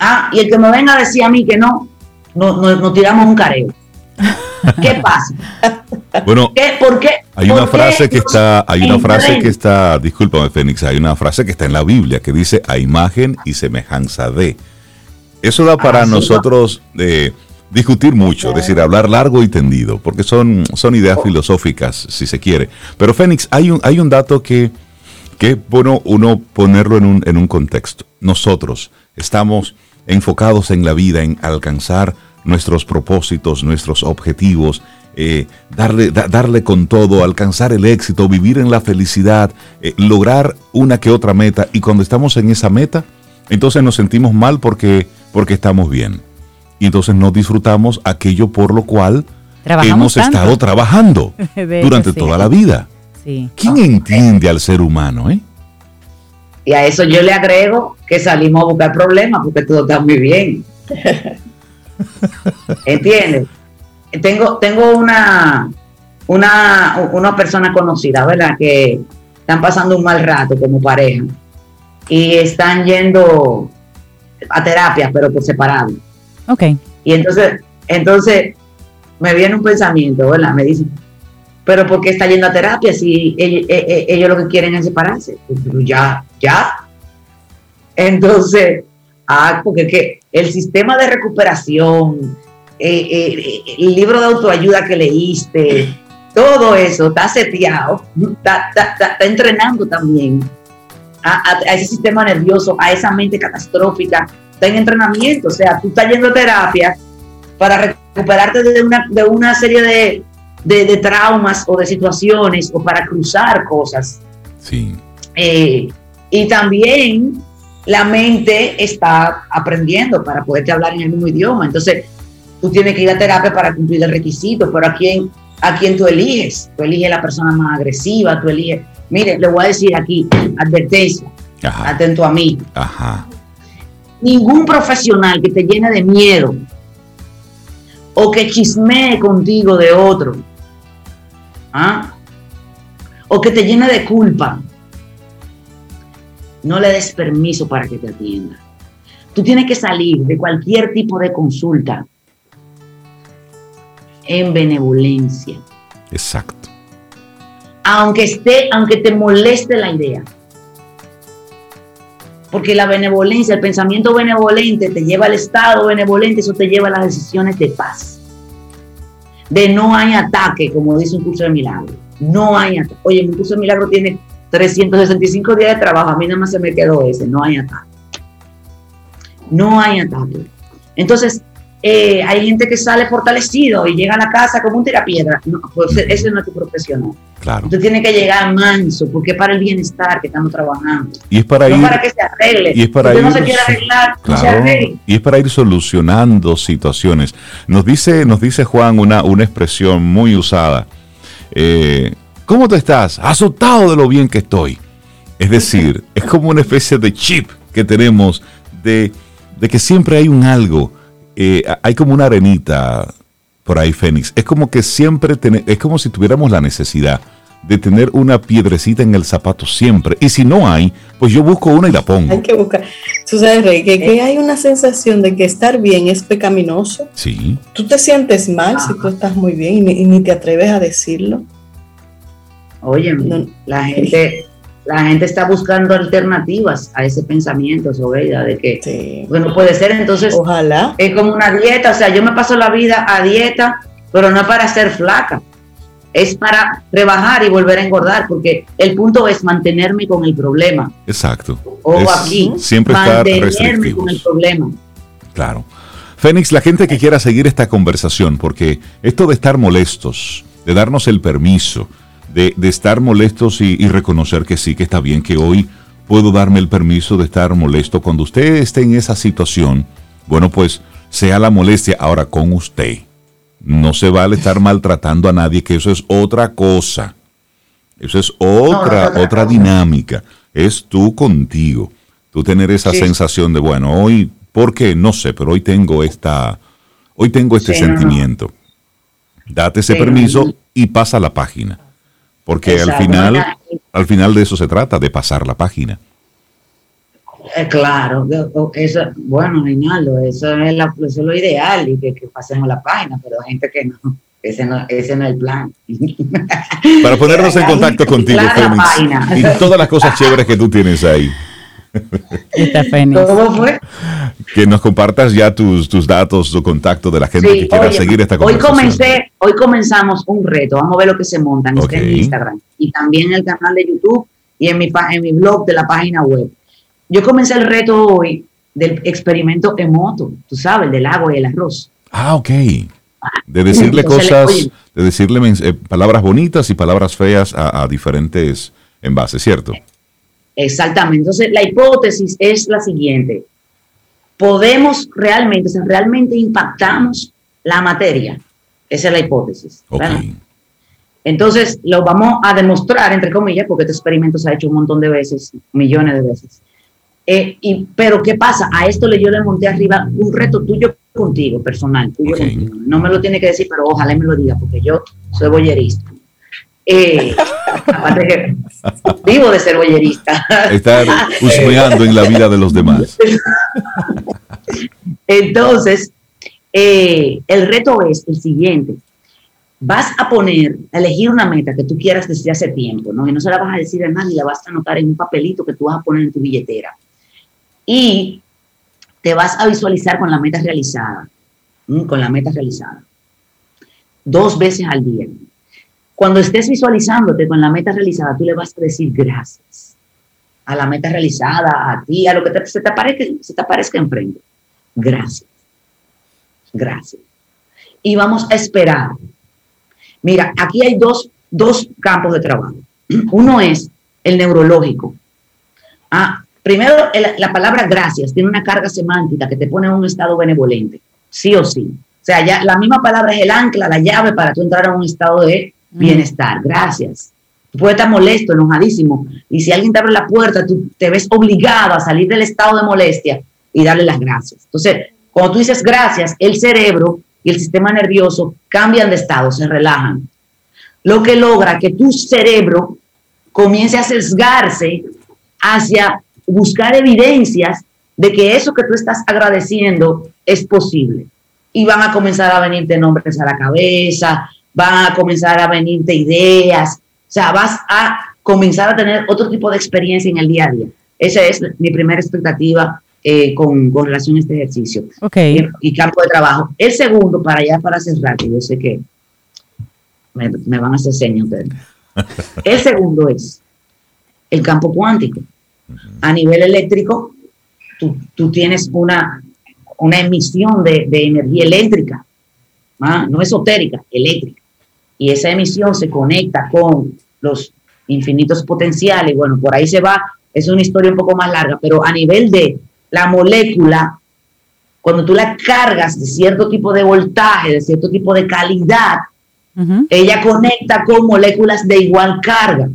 Ah, y el que me venga a decir a mí que no, no- no- nos tiramos un careo. ¿Qué pasa? Bueno, ¿Qué? ¿Por qué? Hay una ¿Por qué frase que nos está, hay una frase que está, discúlpame Fénix, hay una frase que está en la Biblia que dice a imagen y semejanza de. Eso da para Ah, nosotros eh, discutir mucho, es decir, hablar largo y tendido, porque son, son ideas filosóficas, si se quiere. Pero Fénix, hay un, hay un dato que, que es bueno uno ponerlo en un, en un contexto. Nosotros estamos enfocados en la vida, en alcanzar nuestros propósitos, nuestros objetivos, eh, darle, darle con todo, alcanzar el éxito, vivir en la felicidad, eh, lograr una que otra meta. Y cuando estamos en esa meta, entonces nos sentimos mal porque, porque estamos bien. Y entonces no disfrutamos aquello por lo cual hemos estado trabajando durante toda la vida. ¿Quién entiende al ser humano? Eh? Y a eso yo le agrego que salimos a buscar problemas porque todo está muy bien. ¿Entiendes? tengo, tengo una, una, una persona conocida, ¿verdad? Que están pasando un mal rato como pareja y están yendo a terapia, pero por separado. Ok. Y entonces, entonces me viene un pensamiento, ¿verdad? Me dice, pero ¿por qué está yendo a terapia si ellos, eh, eh, ellos, lo que quieren es separarse? Pues, pero ya, ya. Entonces, ah, porque que el sistema de recuperación, eh, eh, el libro de autoayuda que leíste, todo eso está seteado, está, entrenando también a, ese sistema nervioso, a esa mente catastrófica, está en entrenamiento, o sea, tú estás yendo a terapia para recuperarte de una, de una serie de, de, traumas o de situaciones o para cruzar cosas. Sí. Eh, y también la mente está aprendiendo para poderte hablar en el mismo idioma. Entonces, tú tienes que ir a terapia para cumplir el requisito, pero ¿a quién, a quién tú eliges? Tú eliges la persona más agresiva, tú eliges... Mire, le voy a decir aquí, advertencia, atento a mí. Ajá. Ningún profesional que te llene de miedo o que chismee contigo de otro, ¿ah? o que te llene de culpa, no le des permiso para que te atienda. Tú tienes que salir de cualquier tipo de consulta en benevolencia. Exacto. Aunque esté, aunque te moleste la idea. Porque la benevolencia, el pensamiento benevolente te lleva al estado benevolente, eso te lleva a las decisiones de paz. De no hay ataque, como dice un curso de milagro. No hay ataque. Oye, mi curso de milagro tiene 365 días de trabajo, a mí nada más se me quedó ese, no hay ataque. No hay ataque. Entonces, eh, hay gente que sale fortalecido y llega a la casa como un tirapiedra. No, pues ese no es tu profesional. Claro. Usted tiene que llegar manso, porque es para el bienestar que estamos trabajando. Y es para no para que se arregle. Y es para ir, no se quiere arreglar, Y es para ir solucionando situaciones. Nos dice, nos dice Juan una, una expresión muy usada. Eh, ¿Cómo te estás? Asustado de lo bien que estoy. Es decir, es como una especie de chip que tenemos de, de que siempre hay un algo eh, hay como una arenita por ahí, Fénix. Es como que siempre, es como si tuviéramos la necesidad de tener una piedrecita en el zapato siempre. Y si no hay, pues yo busco una y la pongo. Hay que buscar. Tú sabes, Rey, que, hay una sensación de que estar bien es pecaminoso. Sí. Tú te sientes mal si tú estás muy bien y ni, te atreves a decirlo. Oye, la gente, la gente está buscando alternativas a ese pensamiento, Sobeida, de que, bueno, puede ser entonces, ojalá. Es como una dieta, o sea, yo me paso la vida a dieta, pero no para ser flaca, es para rebajar y volver a engordar, porque el punto es mantenerme con el problema. Exacto. O aquí, siempre mantenerme con el problema. Claro. Fénix, la gente que quiera seguir esta conversación, porque esto de estar molestos, de darnos el permiso, de, estar molestos y, reconocer que sí, que está bien, que hoy puedo darme el permiso de estar molesto. Cuando usted esté en esa situación, bueno, pues sea la molestia ahora con usted. No se vale estar maltratando a nadie, que eso es otra cosa. Eso es otra, otra dinámica. Es tú contigo. Tú tener esa sensación de, bueno, hoy, ¿por qué? No sé, pero hoy tengo esta, hoy tengo este sentimiento. Date ese permiso y pasa la página. Porque al final, al final de eso se trata, de pasar la página. Eh, claro, eso, bueno, Reinaldo, eso es, eso es lo ideal y que, pasemos la página, pero hay gente que no, ese no, ese no es el plan. Para ponernos en contacto contigo, Fénix, y todas las cosas chéveres que tú tienes ahí. ¿Cómo fue? Que nos compartas ya tus, tus datos, tu contacto de la gente que quiera seguir esta conversación. Hoy, comencé, hoy comenzamos un reto, vamos a ver lo que se monta en Instagram y también en el canal de YouTube y en mi, en mi blog de la página web. Yo comencé el reto hoy del experimento emoto, tú sabes, del agua y el arroz. Ah, ok. de decirle cosas, de decirle eh, palabras bonitas y palabras feas a, a diferentes envases, ¿cierto? Exactamente. Entonces, la hipótesis es la siguiente. Podemos realmente, o sea, realmente impactamos la materia. Esa es la hipótesis. Entonces, lo vamos a demostrar, entre comillas, porque este experimento se ha hecho un montón de veces, millones de veces. Eh, y, pero, ¿qué pasa? A esto le yo le monté arriba un reto tuyo contigo, personal, tuyo contigo. No me lo tiene que decir, pero ojalá me lo diga, porque yo soy boyerista. Eh, aparte que vivo de ser boyerista. Estar husmeando en la vida de los demás. Entonces, eh, el reto es el siguiente. Vas a poner, a elegir una meta que tú quieras desde hace tiempo, ¿no? Y no se la vas a decir a nadie, la vas a anotar en un papelito que tú vas a poner en tu billetera. Y te vas a visualizar con la meta realizada, con la meta realizada. Dos veces al día. Cuando estés visualizándote con la meta realizada, tú le vas a decir gracias a la meta realizada, a ti, a lo que se, te aparezca, se te aparezca enfrente. Gracias. Gracias. Y vamos a esperar. Mira, aquí hay dos, dos campos de trabajo. Uno es el neurológico. Ah, primero, la palabra gracias tiene una carga semántica que te pone en un estado benevolente, sí o sí. O sea, la misma palabra es el ancla, la llave para tú entrar a un estado de bienestar. Gracias. Tú puedes estar molesto, enojadísimo, y si alguien te abre la puerta, tú te ves obligado a salir del estado de molestia y darle las gracias. Entonces, cuando tú dices gracias, el cerebro y el sistema nervioso cambian de estado, se relajan. Lo que logra que tu cerebro comience a sesgarse hacia buscar evidencias de que eso que tú estás agradeciendo es posible. Y van a comenzar a venirte nombres a la cabeza, van a comenzar a venirte ideas, o sea, vas a comenzar a tener otro tipo de experiencia en el día a día. Esa es mi primera expectativa eh, con, con, relación a este ejercicio okay. y, campo de trabajo. El segundo, para ya para cerrar, que yo sé que me, me van a hacer señas ustedes. El segundo es el campo cuántico. A nivel eléctrico, tú, tú tienes una, una emisión de, de energía eléctrica, ¿ah? no esotérica, eléctrica. Y esa emisión se conecta con los infinitos potenciales. Bueno, por ahí se va. Es una historia un poco más larga, pero a nivel de la molécula, cuando tú la cargas de cierto tipo de voltaje, de cierto tipo de calidad, ella conecta con moléculas de igual carga.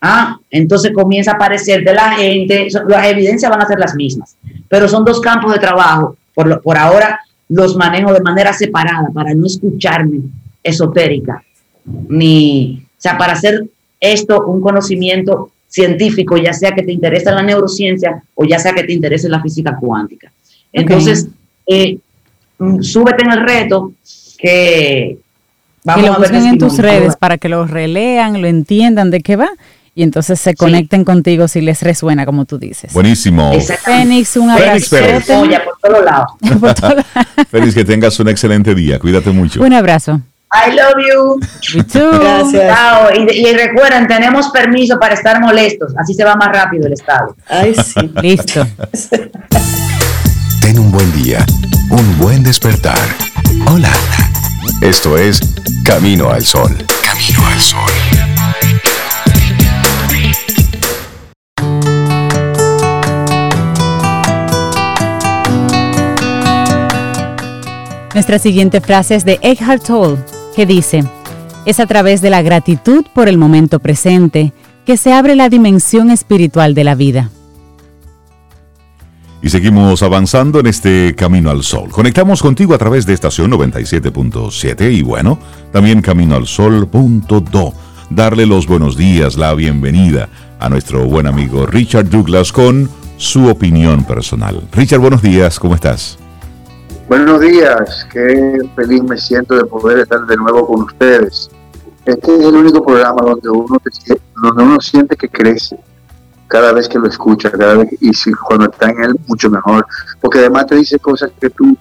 Ah, entonces comienza a aparecer de la gente, las evidencias van a ser las mismas, pero son dos campos de trabajo. Por, por ahora los manejo de manera separada para no escucharme esotérica, ni, o sea, para hacer esto un conocimiento científico, ya sea que te interese la neurociencia o ya sea que te interese la física cuántica. Entonces, eh, mm, súbete en el reto que vamos a ver en tus redes para que lo relean, lo entiendan de qué va y entonces se conecten contigo si les resuena, como tú dices. Buenísimo. Fénix, un abrazo. por todos lados. Fénix, que tengas un excelente día. Cuídate mucho. Un abrazo. I love you. Gracias. Y, recuerden, tenemos permiso para estar molestos. Así se va más rápido el estado. Ay, sí. Listo. Ten un buen día, un buen despertar. Hola. Esto es Camino al Sol. Camino al Sol. Nuestra siguiente frase es de Eckhart Tolle que dice, es a través de la gratitud por el momento presente que se abre la dimensión espiritual de la vida. Y seguimos avanzando en este Camino al Sol. Conectamos contigo a través de estación 97.7 y bueno, también Camino al Sol.do. Darle los buenos días, la bienvenida a nuestro buen amigo Richard Douglas con su opinión personal. Richard, buenos días, ¿cómo estás? Buenos días, qué feliz me siento de poder estar de nuevo con ustedes. Este es el único programa donde uno, donde uno siente que crece cada vez que lo escucha, cada vez y si, cuando está en él mucho mejor, porque además te dice cosas que tú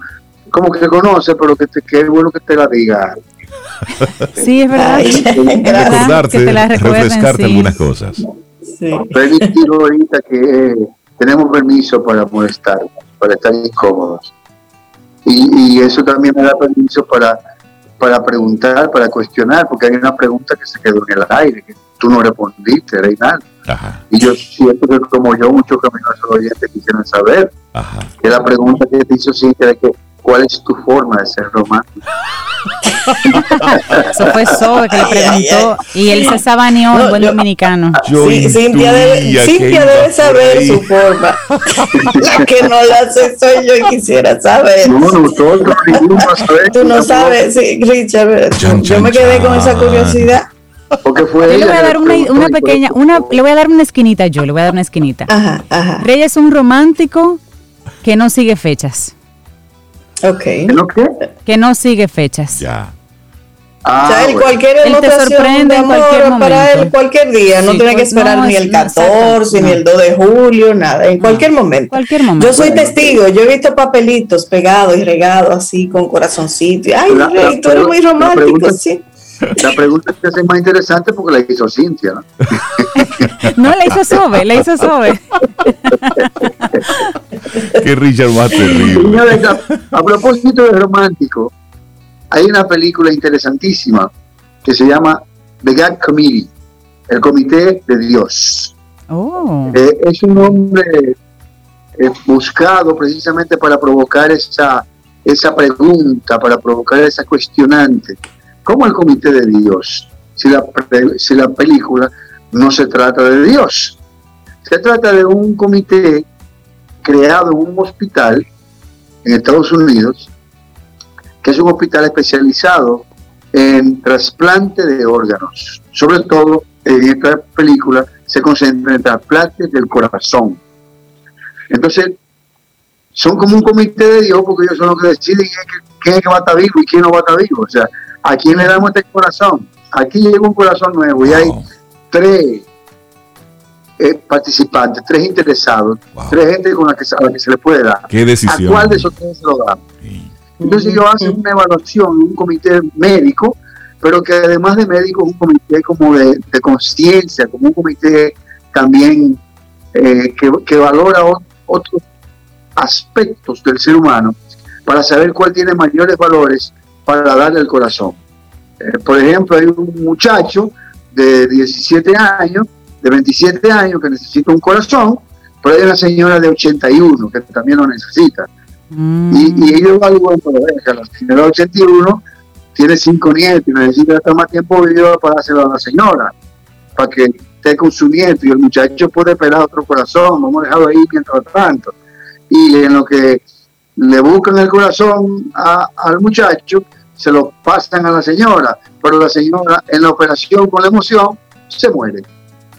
como que conoces, pero que, te, que es bueno que te la diga. Sí, es verdad. recordarte, refrescarte algunas cosas. Sí. ahorita que tenemos permiso para molestar, para estar incómodos. Y, y eso también me da permiso para, para preguntar, para cuestionar, porque hay una pregunta que se quedó en el aire, que tú no respondiste, Reinaldo. Y yo siento que como yo, muchos caminos oyentes quisieran saber, ajá. que la pregunta que te hizo Cintia de que ¿cuál es tu forma de ser romántico? Eso fue Sobe que le Ay, ay, preguntó y él se sabaneó en No, buen yo- dominicano. Yo Sí, Cintia debe, Cintia debe saber su forma. La que no la sé soy yo y quisiera saber. No, ninguno va a saber. Tú no sabes, sí, Richard, Chan, yo me chan, quedé con esa chan. curiosidad. Porque fue Yo le voy a dar una, una pequeña, una, le voy a dar una esquinita yo, le voy a dar una esquinita. Ajá, ajá. Rey es un romántico que no sigue fechas. Ok. ¿No qué? Que no sigue fechas. Ya. Ah, o sea, él bueno. cualquier Él te sorprende de en cualquier amor para momento. él cualquier día, no Sí, tiene que pues, esperar no, ni el no, exacto, 14 ni no. el 2 de julio, nada, en cualquier momento. Cualquier momento. Yo soy testigo, yo he visto papelitos pegados y regados así con corazoncito. Ay, La- la Rey, tú eres muy la romántico, pregunta- sí. La pregunta que es más interesante porque la hizo Cintia, ¿no? No, le hizo Sobe, le hizo Sobe. Qué Richard más terrible. Señores, a, a propósito de romántico, hay una película interesantísima que se llama The God Committee, el Comité de Dios. Oh. Eh, es un hombre eh, buscado precisamente para provocar esa, esa pregunta, para provocar esa cuestionante. ¿Cómo el Comité de Dios? Si la, si la película no se trata de Dios. Se trata de un comité creado en un hospital en Estados Unidos, que es un hospital especializado en trasplante de órganos. Sobre todo en esta película se concentra en trasplantes del corazón. Entonces, son como un comité de Dios porque ellos son los que deciden quién es que va a estar vivo y quién no va a estar vivo. O sea, ¿a quién le damos este corazón? Aquí llega un corazón nuevo y hay tres eh, participantes, tres interesados, wow. tres gente con la que, se- a la que se le puede dar. Qué ¿A decisión. cuál de esos tres se lo damos? Sí. Entonces ellos hacen una evaluación, un comité médico, pero que además de médico es un comité como de, de conciencia, como un comité también eh, que, que valora o- otros aspectos del ser humano para saber cuál tiene mayores valores para darle el corazón. Eh, por ejemplo, hay un muchacho de 17 años, de 27 años que necesita un corazón, pero hay una señora de 81 que también lo necesita. Mm. Y, y ellos evalúan, por ejemplo, la señora 81 tiene cinco nietos y necesita estar más tiempo vivo para dárselo a la señora, para que esté con su nieto y el muchacho puede esperar otro corazón, vamos a dejarlo ahí mientras tanto. Y en lo que le buscan el corazón a- al muchacho, se lo pasan a la señora, pero la señora en la operación con la emoción se muere.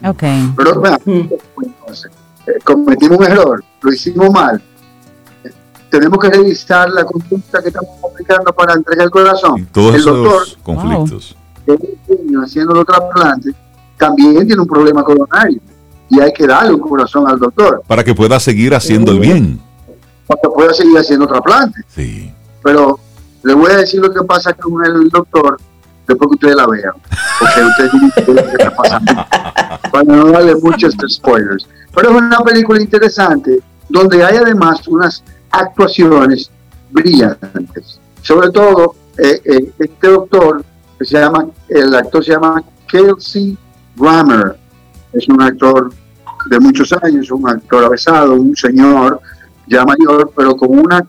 Ok. Pero vean, Mm. entonces, eh, cometimos un error, lo hicimos mal. Tenemos que revisar la conducta que estamos aplicando para entregar el corazón. Y todos el doctor, esos conflictos. un niño haciendo los trasplantes, también tiene un problema coronario. Y hay que darle un corazón al doctor Para que pueda seguir haciendo el bien. Que pueda seguir haciendo trasplantes. Sí. Pero le voy a decir lo que pasa con el doctor después que ustedes la vean. Porque ustedes tienen que ver lo que está pasando. Para no darle muchos spoilers. Pero es una película interesante donde hay además unas actuaciones brillantes. Sobre todo, eh, eh, este doctor, que se llama, el actor se llama Kelsey Grammer. Es un actor de muchos años, un actor avesado, un señor ya mayor, pero con una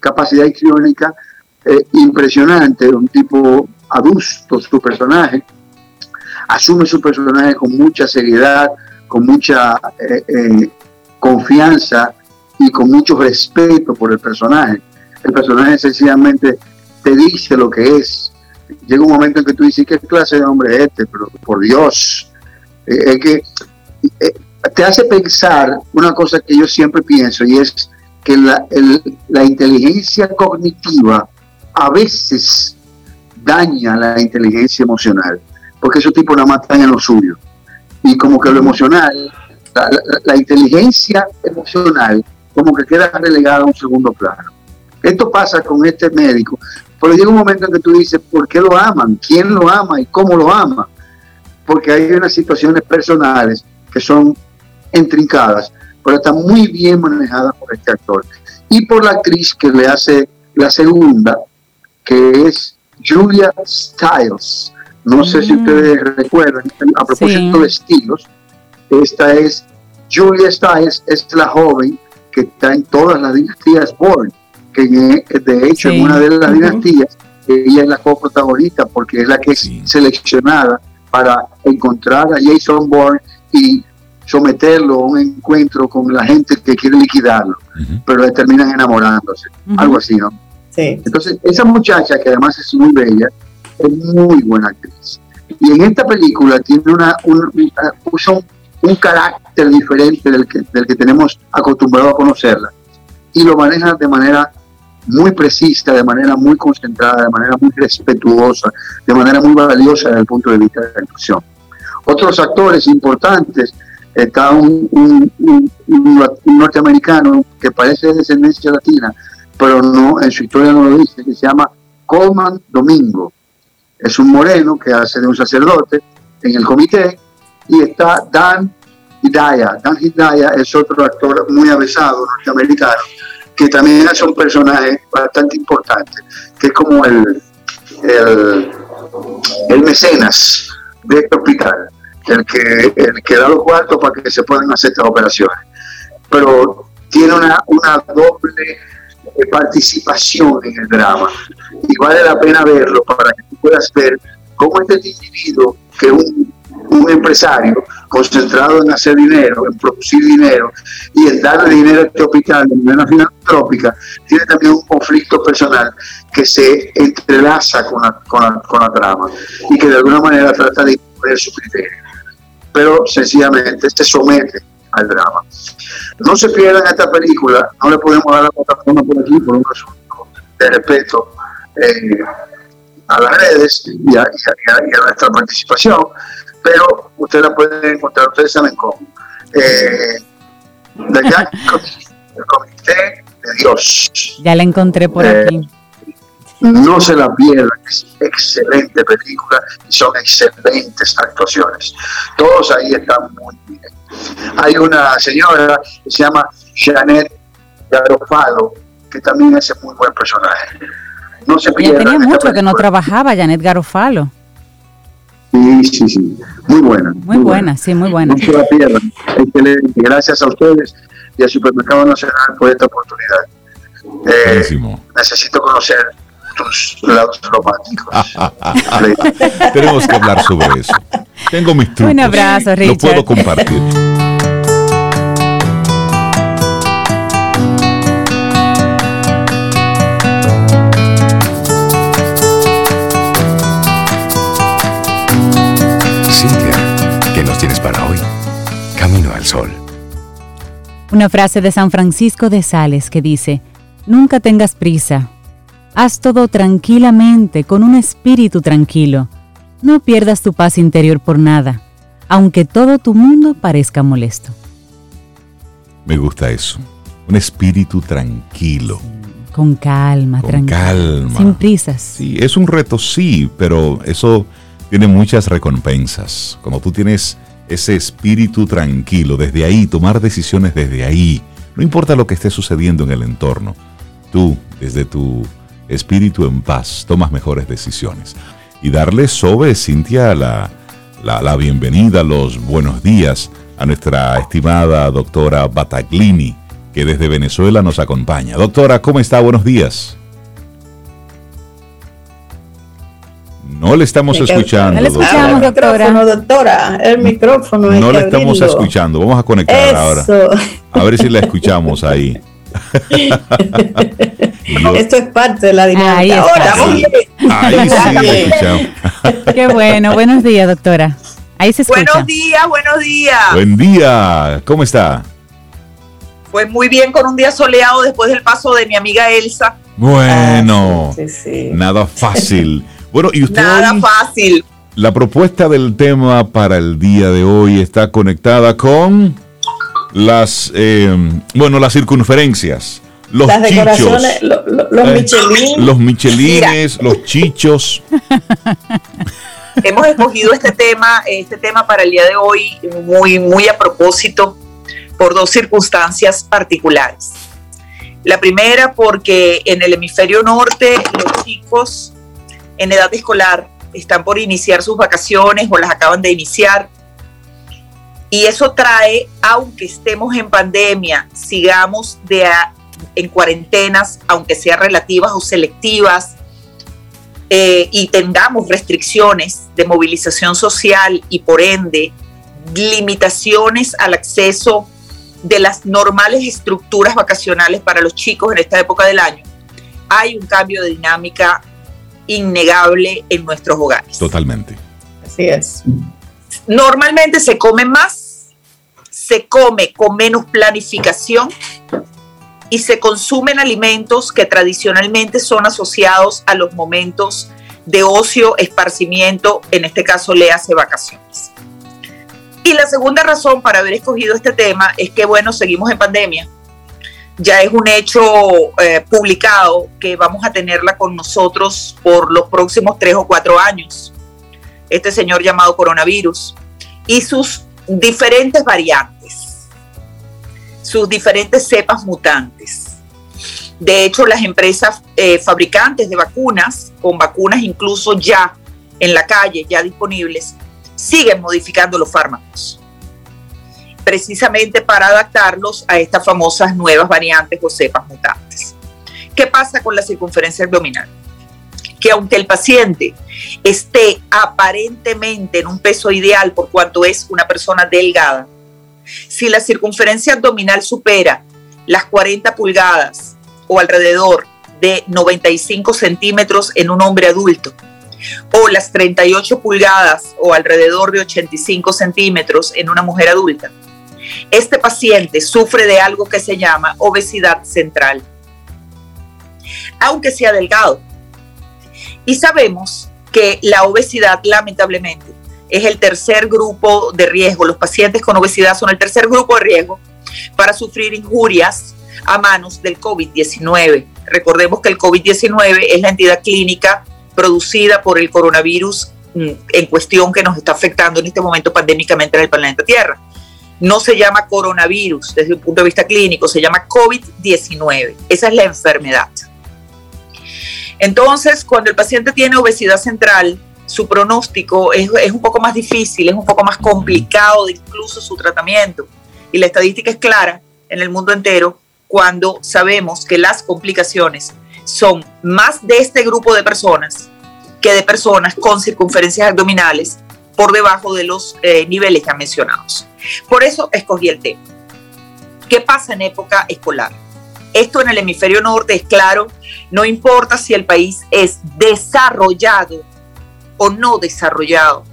capacidad histriónica eh, impresionante, un tipo adusto su personaje, asume su personaje con mucha seriedad, con mucha eh, eh, confianza y con mucho respeto por el personaje. El personaje sencillamente te dice lo que es. Llega un momento en que tú dices, ¿qué clase de hombre es este? Pero por Dios, es que te hace pensar una cosa que yo siempre pienso y es que la, el- la inteligencia cognitiva a veces daña la inteligencia emocional, porque esos tipos nada más están en lo suyo. Y como que lo emocional, la, la- la inteligencia emocional, como que queda relegada a un segundo plano. Esto pasa con este médico, pero llega un momento en que tú dices, ¿por qué lo aman? ¿Quién lo ama y cómo lo ama? Porque hay unas situaciones personales que son intrincadas, pero están muy bien manejadas por este actor. Y por la actriz que le hace la segunda, que es Julia Stiles. No sé si mm. ustedes recuerdan, a propósito de estilos, esta es Julia Stiles, es la joven que está en todas las dinastías Born, que de hecho en una de las dinastías ella es la coprotagonista porque es la que es seleccionada para encontrar a Jason Bourne y someterlo a un encuentro con la gente que quiere liquidarlo, pero le terminan enamorándose, algo así, ¿no? Sí. Entonces, esa muchacha, que además es muy bella, es muy buena actriz. Y en esta película tiene una, un, un, carácter diferente del que, del que tenemos acostumbrado a conocerla. Y lo maneja de manera muy precisa, de manera muy concentrada, de manera muy respetuosa, de manera muy valiosa desde el punto de vista de la actuación. Otros actores importantes, está un, norteamericano que parece de descendencia latina, pero no, en su historia no lo dice, que se llama Coleman Domingo. Es un moreno que hace de un sacerdote en el comité y está Dan Hidaya. Dan Hidaya es otro actor muy avesado norteamericano que también es un personaje bastante importante, que es como el, el, mecenas de este hospital, el que, el que da los cuartos para que se puedan hacer estas operaciones. Pero tiene una, una doble participación en el drama y vale la pena verlo para que tú puedas ver cómo este individuo, que un, un empresario, concentrado en hacer dinero, en producir dinero y en darle dinero a este hospital de manera filantrópica, tiene también un conflicto personal que se entrelaza con la, con la, trama y que de alguna manera trata de imponer su criterio. Pero sencillamente se somete al drama. No se pierdan esta película, no le podemos dar la plataforma por aquí por un asunto de respeto eh, a las redes y a, y a nuestra participación, pero usted la puede encontrar, ustedes saben cómo. Eh, el Comité de Dios. Ya la encontré por eh, aquí. No se la pierdan, es excelente película y son excelentes actuaciones. Todos ahí están muy bien. Hay una señora que se llama Janet Garofalo, que también es un muy buen personaje. No se pierdan. tenía mucho que no trabajaba Janet Garofalo. Sí, sí, sí. Muy buena. Muy, buena, sí, muy buena. No la Excelente. Gracias a ustedes y al Supermercado Nacional por esta oportunidad. Eh, necesito conocer tus lados románticos. Tenemos que hablar sobre eso. Tengo mis trucos. Un abrazo, Richard. Lo puedo compartir. sol. Una frase de San Francisco de Sales que dice, Nunca tengas prisa, haz todo tranquilamente, con un espíritu tranquilo. No pierdas tu paz interior por nada, aunque todo tu mundo parezca molesto. Me gusta eso, un espíritu tranquilo. Con calma, con calma. Sin prisas. Sí, es un reto, sí, pero eso tiene muchas recompensas. Cuando tú tienes ese espíritu tranquilo, desde ahí, tomar decisiones desde ahí. No importa lo que esté sucediendo en el entorno, tú, desde tu espíritu en paz, tomas mejores decisiones. Y darle sobre, Cintia, la, la, la bienvenida, los buenos días a nuestra estimada doctora Bataglini, que desde Venezuela nos acompaña. Doctora, ¿cómo está? Buenos días. No le estamos escuchando. No le escuchamos, doctora. doctora. El micrófono. No le estamos escuchando. Vamos a conectar ahora. A ver si la escuchamos ahí. Esto es parte de la dinámica. Ahí, ahí sí escuchamos. Qué bueno. Buenos días, doctora. Ahí se escucha. Buenos días, buenos días. Buen día. ¿Cómo está? Pues muy bien, con un día soleado después del paso de mi amiga Elsa. Bueno, nada fácil. Bueno, y usted. Nada fácil. La propuesta del tema para el día de hoy está conectada con las, eh, bueno, las circunferencias. Los las chichos, los eh, michelines. Los michelines, los chichos. Hemos escogido este tema, este tema para el día de hoy muy, muy a propósito por dos circunstancias particulares. La primera porque en el hemisferio norte los chicos en edad escolar están por iniciar sus vacaciones o las acaban de iniciar. Y eso trae, aunque estemos en pandemia, sigamos de en cuarentenas, aunque sean relativas o selectivas, eh, y tengamos restricciones de movilización social y por ende limitaciones al acceso de las normales estructuras vacacionales para los chicos en esta época del año, hay un cambio de dinámica innegable en nuestros hogares. Totalmente. Así es. Normalmente se come más, se come con menos planificación y se consumen alimentos que tradicionalmente son asociados a los momentos de ocio, esparcimiento, en este caso le hace vacaciones. Y la segunda razón para haber escogido este tema es que, bueno, seguimos en pandemia. Ya es un hecho eh, publicado que vamos a tenerla con nosotros por los próximos tres o cuatro años. Este señor llamado coronavirus y sus diferentes variantes, sus diferentes cepas mutantes. De hecho, las empresas eh, fabricantes de vacunas, con vacunas incluso ya en la calle, ya disponibles, siguen modificando los fármacos, precisamente para adaptarlos a estas famosas nuevas variantes o cepas mutantes. ¿Qué pasa con la circunferencia abdominal? Que aunque el paciente esté aparentemente en un peso ideal por cuanto es una persona delgada, si la circunferencia abdominal supera las 40 pulgadas o alrededor de 95 centímetros en un hombre adulto o las 38 pulgadas o alrededor de 85 centímetros en una mujer adulta, este paciente sufre de algo que se llama obesidad central, aunque sea delgado. Y sabemos que la obesidad, lamentablemente, es el tercer grupo de riesgo. Los pacientes con obesidad son el tercer grupo de riesgo para sufrir injurias a manos del COVID-19. Recordemos que el COVID-19 es la entidad clínica producida por el coronavirus mm, en cuestión que nos está afectando en este momento pandémicamente en el planeta Tierra. No se llama coronavirus desde un punto de vista clínico, se llama COVID-19. Esa es la enfermedad. Entonces, cuando el paciente tiene obesidad central, su pronóstico es, un poco más difícil, es un poco más complicado incluso su tratamiento. Y la estadística es clara en el mundo entero cuando sabemos que las complicaciones son más de este grupo de personas que de personas con circunferencias abdominales por debajo de los eh, niveles ya mencionados. Por eso escogí el tema. ¿Qué pasa en época escolar? Esto en el hemisferio norte es claro, no importa si el país es desarrollado o no desarrollado.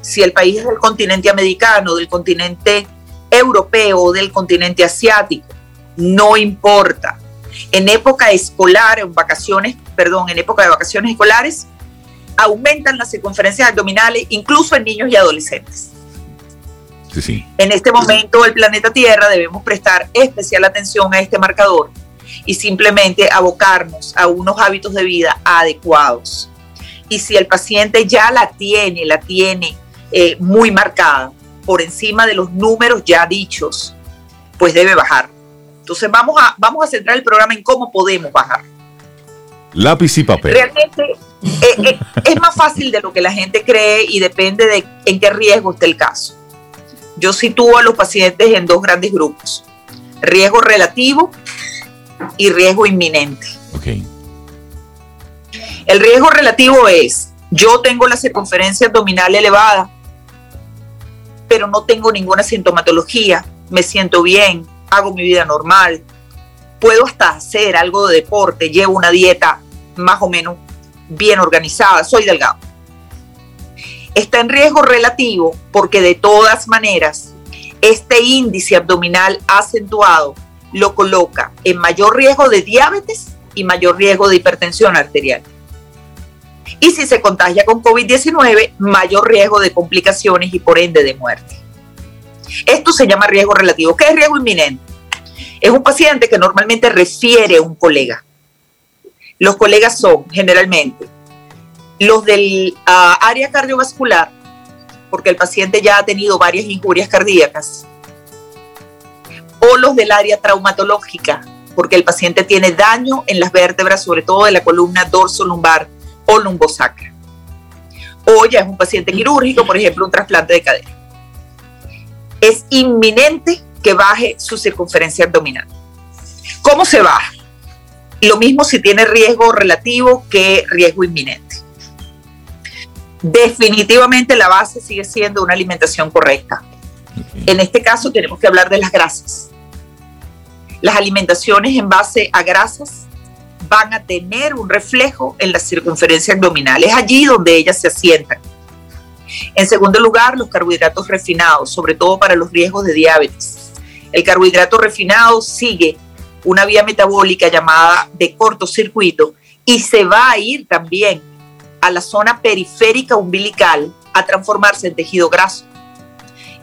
Si el país es del continente americano, del continente europeo o del continente asiático, no importa en época escolar, en vacaciones, perdón, en época de vacaciones escolares, aumentan las circunferencias abdominales, incluso en niños y adolescentes. Sí, sí. En este momento, el planeta Tierra debemos prestar especial atención a este marcador y simplemente abocarnos a unos hábitos de vida adecuados. Y si el paciente ya la tiene, la tiene eh, muy marcada por encima de los números ya dichos, pues debe bajar. Entonces vamos a, vamos a centrar el programa en cómo podemos bajar. Lápiz y papel. Realmente eh, eh, es más fácil de lo que la gente cree y depende de en qué riesgo esté el caso. Yo sitúo a los pacientes en dos grandes grupos. Riesgo relativo y riesgo inminente. Okay. El riesgo relativo es, yo tengo la circunferencia abdominal elevada, pero no tengo ninguna sintomatología, me siento bien, hago mi vida normal, puedo hasta hacer algo de deporte, llevo una dieta más o menos bien organizada, soy delgado. Está en riesgo relativo porque de todas maneras este índice abdominal acentuado lo coloca en mayor riesgo de diabetes y mayor riesgo de hipertensión arterial. Y si se contagia con COVID-19, mayor riesgo de complicaciones y por ende de muerte. Esto se llama riesgo relativo. ¿Qué es riesgo inminente? Es un paciente que normalmente refiere a un colega. Los colegas son generalmente los del ah, área cardiovascular, porque el paciente ya ha tenido varias injurias cardíacas, o los del área traumatológica, porque el paciente tiene daño en las vértebras, sobre todo de la columna dorso-lumbar o lumbosacra. O ya es un paciente quirúrgico, por ejemplo, un trasplante de cadera. Es inminente que baje su circunferencia abdominal. ¿Cómo se baja? Lo mismo si tiene riesgo relativo que riesgo inminente. Definitivamente la base sigue siendo una alimentación correcta. En este caso tenemos que hablar de las grasas. Las alimentaciones en base a grasas van a tener un reflejo en la circunferencia abdominal. Es allí donde ellas se asientan. En segundo lugar, los carbohidratos refinados, sobre todo para los riesgos de diabetes. El carbohidrato refinado sigue una vía metabólica llamada de cortocircuito y se va a ir también a la zona periférica umbilical a transformarse en tejido graso.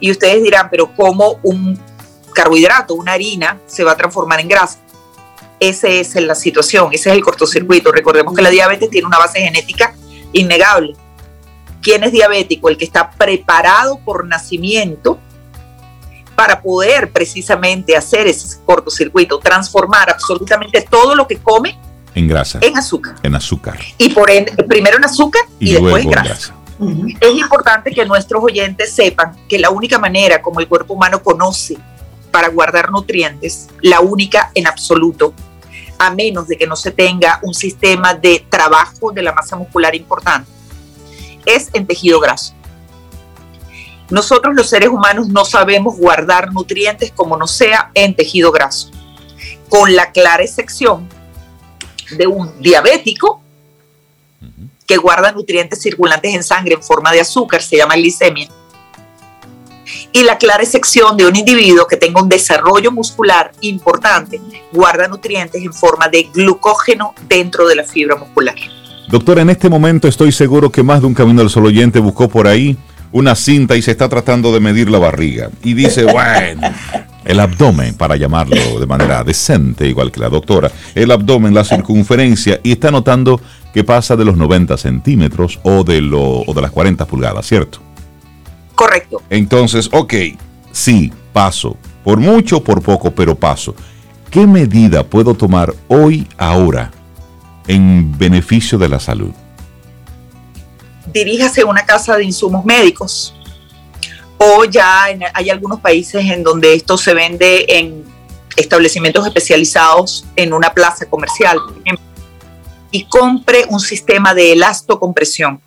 Y ustedes dirán, pero ¿cómo un carbohidrato, una harina, se va a transformar en grasa? Esa es la situación, ese es el cortocircuito. Recordemos que la diabetes tiene una base genética innegable. ¿Quién es diabético? El que está preparado por nacimiento para poder precisamente hacer ese cortocircuito, transformar absolutamente todo lo que come en grasa, en azúcar. En azúcar. Y por ende, primero en azúcar y, después en grasa. Es importante que nuestros oyentes sepan que la única manera como el cuerpo humano conoce para guardar nutrientes, la única en absoluto, a menos de que no se tenga un sistema de trabajo de la masa muscular importante, es en tejido graso. Nosotros los seres humanos no sabemos guardar nutrientes como no sea en tejido graso, con la clara excepción de un diabético que guarda nutrientes circulantes en sangre en forma de azúcar, se llama glicemia, y la clara excepción de un individuo que tenga un desarrollo muscular importante, guarda nutrientes en forma de glucógeno dentro de la fibra muscular. Doctor, en este momento estoy seguro que más de un camino del solo oyente buscó por ahí una cinta y se está tratando de medir la barriga. Y dice, bueno, el abdomen, para llamarlo de manera decente, igual que la doctora, el abdomen, la circunferencia, y está notando que pasa de los 90 centímetros o de, lo, o de las 40 pulgadas, ¿cierto? Correcto. Entonces, ok, sí, paso. Por mucho por poco, pero paso. ¿Qué medida puedo tomar hoy, ahora, en beneficio de la salud? diríjase a una casa de insumos médicos. O ya hay algunos países en donde esto se vende en establecimientos especializados en una plaza comercial, por ejemplo, y compre un sistema de elastocompresión.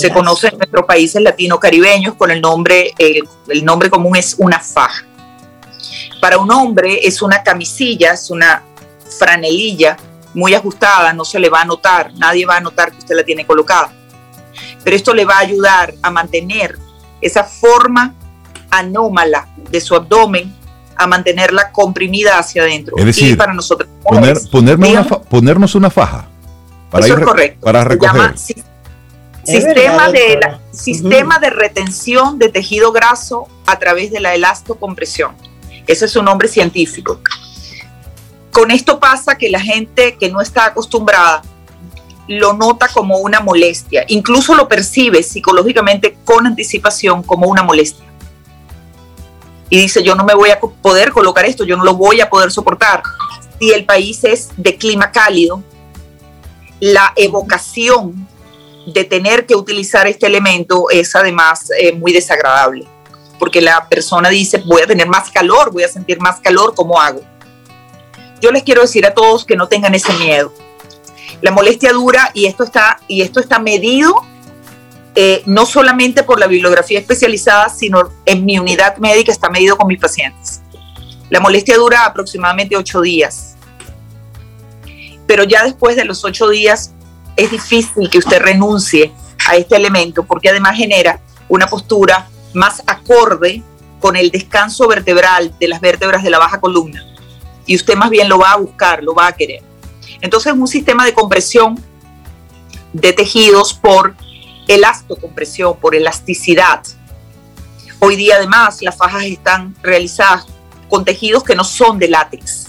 Se conoce en nuestros países latino-caribeños con el nombre, el, el nombre común es una faja. Para un hombre es una camisilla, es una franelilla muy ajustada, no se le va a notar, nadie va a notar que usted la tiene colocada pero esto le va a ayudar a mantener esa forma anómala de su abdomen, a mantenerla comprimida hacia adentro. Es decir, para nosotros, ponernos una faja. Para eso es correcto. Para recoger. Sistema, de, sistema de retención de tejido graso a través de la elastocompresión. Ese es su nombre científico. Con esto pasa que la gente que no está acostumbrada lo nota como una molestia, incluso lo percibe psicológicamente con anticipación como una molestia. Y dice, yo no me voy a poder colocar esto, yo no lo voy a poder soportar. Si el país es de clima cálido, la evocación de tener que utilizar este elemento es además eh, muy desagradable, porque la persona dice, voy a tener más calor, voy a sentir más calor, ¿cómo hago? Yo les quiero decir a todos que no tengan ese miedo la molestia dura, y esto está, y esto está medido eh, no solamente por la bibliografía especializada, sino en mi unidad médica está medido con mis pacientes. La molestia dura aproximadamente ocho días. Pero ya después de los ocho días es difícil que usted renuncie a este elemento porque además genera una postura más acorde con el descanso vertebral de las vértebras de la baja columna. Y usted más bien lo va a buscar, lo va a querer. Entonces, un sistema de compresión de tejidos por elastocompresión, por elasticidad. Hoy día, además, las fajas están realizadas con tejidos que no son de látex,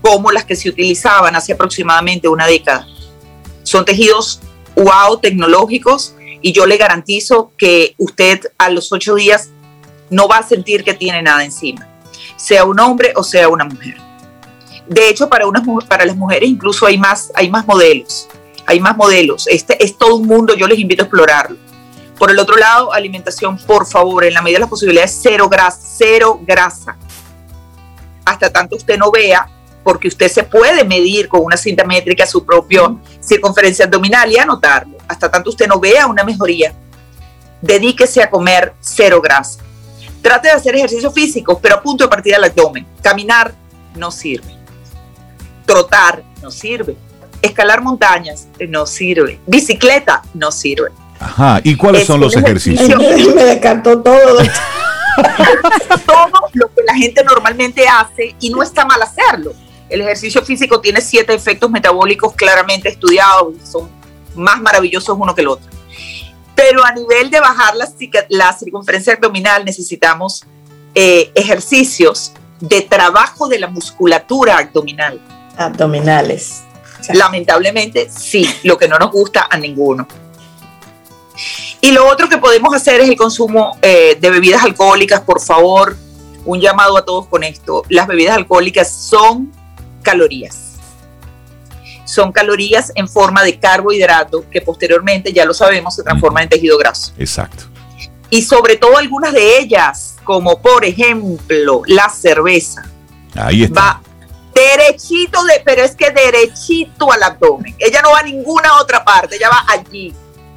como las que se utilizaban hace aproximadamente una década. Son tejidos wow tecnológicos y yo le garantizo que usted a los ocho días no va a sentir que tiene nada encima, sea un hombre o sea una mujer. De hecho, para, unas, para las mujeres incluso hay más, hay más modelos. Hay más modelos. Este es todo un mundo, yo les invito a explorarlo. Por el otro lado, alimentación, por favor, en la medida de las posibilidades, cero grasa, cero grasa. Hasta tanto usted no vea, porque usted se puede medir con una cinta métrica su propia circunferencia abdominal y anotarlo. Hasta tanto usted no vea una mejoría, dedíquese a comer cero grasa. Trate de hacer ejercicio físico, pero a punto de partida al abdomen. Caminar no sirve. Trotar no sirve. Escalar montañas no sirve. Bicicleta no sirve. Ajá, ¿y cuáles son los ejercicios? Me descartó todo. todo lo que la gente normalmente hace y no está mal hacerlo. El ejercicio físico tiene siete efectos metabólicos claramente estudiados, son más maravillosos uno que el otro. Pero a nivel de bajar la, la circunferencia abdominal necesitamos eh, ejercicios de trabajo de la musculatura abdominal. Abdominales. Lamentablemente, sí, lo que no nos gusta a ninguno. Y lo otro que podemos hacer es el consumo eh, de bebidas alcohólicas, por favor, un llamado a todos con esto. Las bebidas alcohólicas son calorías. Son calorías en forma de carbohidrato que posteriormente, ya lo sabemos, se transforman en tejido graso. Exacto. Y sobre todo algunas de ellas, como por ejemplo la cerveza, Ahí está. va derechito, de, pero es que derechito al abdomen. Ella no va a ninguna otra parte, ella va allí.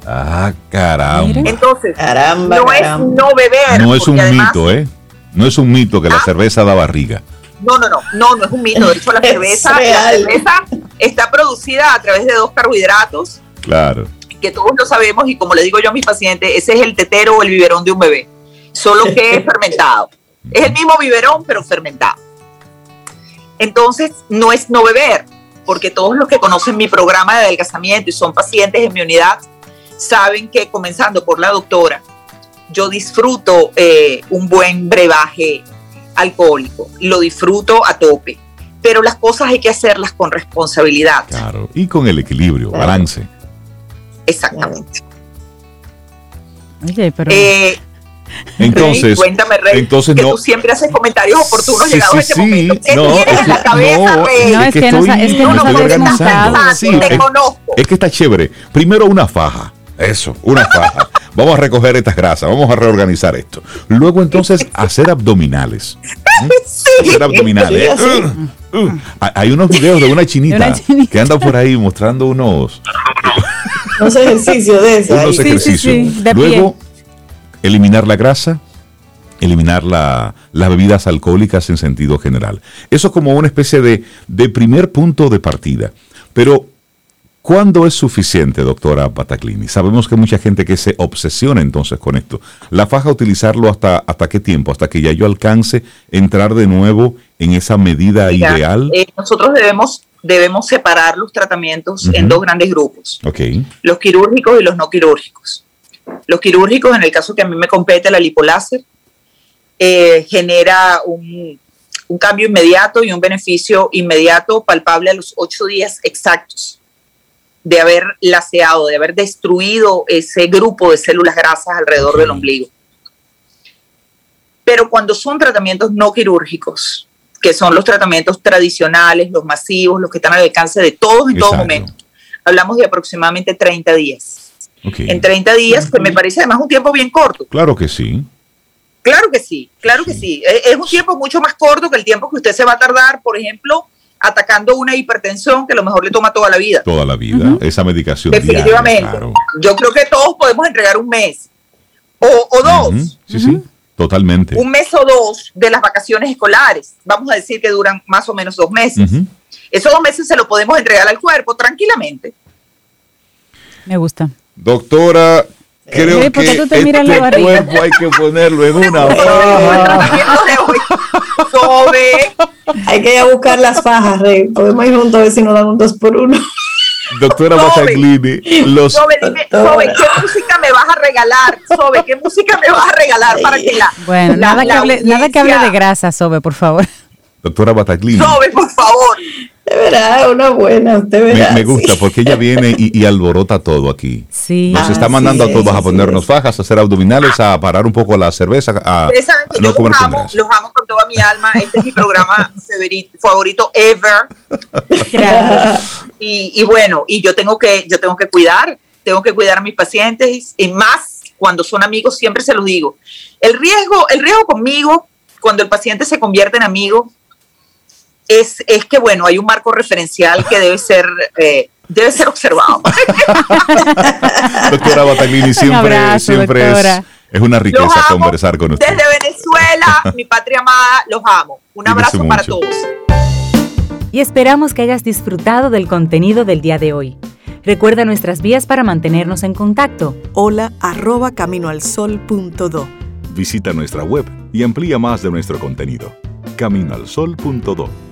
Ah, caramba. Entonces, Caramba, no caramba. es no beber. No es un además- mito, ¿eh? No es un mito que la Ah. cerveza da barriga. No, no, no, no, no es un mito. De hecho, la cerveza, la cerveza está producida a través de dos carbohidratos Claro. que todos lo sabemos y como le digo yo a mis pacientes, ese es el tetero o el biberón de un bebé, solo que es fermentado. Es el mismo biberón, pero fermentado. Entonces, no es no beber, porque todos los que conocen mi programa de adelgazamiento y son pacientes en mi unidad, saben que comenzando por la doctora, yo disfruto eh, un buen brebaje alcohólico, lo disfruto a tope, pero las cosas hay que hacerlas con responsabilidad. Claro. Y con el equilibrio, balance. Exactamente. Oye, pero Eh, Entonces, Rey, cuéntame, Rey, entonces que no. tú siempre haces comentarios oportunos Sí, llegados sí, a este sí. momento. ¿Qué No, tienes es en la que- cabeza, no, Rey? No, es que no es que no estoy sabes organizando. montado. Sí, te es, conozco. es que está chévere. Primero una faja. Eso, una faja. Vamos a recoger estas grasas, vamos a reorganizar esto. Luego entonces hacer abdominales. ¿Mm? Hacer abdominales. Así. Uh, uh. Hay- Hay unos videos de una chinita, De una chinita. que anda por ahí mostrando unos, Unos ejercicios de eso. unos sí, ejercicios. sí, de Luego, eliminar la grasa, eliminar la- las bebidas alcohólicas en sentido general. Eso es como una especie de, de primer punto de partida. Pero, ¿cuándo es suficiente, doctora Pataclini? Sabemos que hay mucha gente que se obsesiona entonces con esto. La faja, utilizarlo hasta, hasta qué tiempo? Hasta que ya yo alcance entrar de nuevo en esa medida Mira, ideal. eh, nosotros debemos, debemos separar los tratamientos en dos grandes grupos, ok, los quirúrgicos y los no quirúrgicos. Los quirúrgicos, en el caso que a mí me compete la lipoláser, eh, genera un, un cambio inmediato y un beneficio inmediato palpable a los ocho días exactos de haber laceado, de haber destruido ese grupo de células grasas alrededor del ombligo. Pero cuando son tratamientos no quirúrgicos, que son los tratamientos tradicionales, los masivos, los que están al alcance de todos en todo Exacto. momento, hablamos de aproximadamente 30 días. En 30 días, que me parece además un tiempo bien corto. Claro que sí. Claro que sí, claro que sí. Es es un tiempo mucho más corto que el tiempo que usted se va a tardar, por ejemplo, atacando una hipertensión que a lo mejor le toma toda la vida. Toda la vida. Esa medicación Definitivamente. diaria, claro. Yo creo que todos podemos entregar un mes o, o dos, Sí, sí, totalmente. un mes o dos de las vacaciones escolares. Vamos a decir que duran más o menos dos meses. Esos dos meses se lo podemos entregar al cuerpo tranquilamente. me gusta. Doctora, creo Ey, ¿por qué que tú te la este barriga? cuerpo hay que ponerlo en una faja. Hay que ir a buscar las fajas, Rey. Podemos ir juntos a ver si nos dan un dos por uno. Doctora Sobe. Bataglini, los Sobe, dime, Sobe, ¿qué música me vas a regalar? Sobe, ¿qué música me vas a regalar para que la, Bueno, la- nada, que la hable, nada que hable de grasa, Sobe, por favor. doctora Bataglini, Sobe, por favor. De verdad, una buena, usted verá. Me, me gusta porque ella viene y, y alborota todo aquí. Sí. Nos está Así mandando a todos a ponernos es. fajas, a hacer abdominales, a parar un poco la cerveza, a, a no yo comer los con amo, los amo con toda mi alma. Este es mi programa favori- favorito ever. Y, y bueno, y yo tengo que, yo tengo que cuidar, tengo que cuidar a mis pacientes y más cuando son amigos, siempre se los digo. El riesgo, el riesgo conmigo, cuando el paciente se convierte en amigo, es, es que bueno, hay un marco referencial que debe ser, eh, debe ser observado. Doctora Bataglini, siempre, abrazo, siempre es, doctora. es una riqueza amo conversar con usted. Desde Venezuela, mi patria amada, los amo. Un abrazo para mucho. todos. Y esperamos que hayas disfrutado del contenido del día de hoy. Recuerda nuestras vías para mantenernos en contacto. Hola arroba caminoalsol.do. Visita nuestra web y amplía más de nuestro contenido. Caminoalsol.do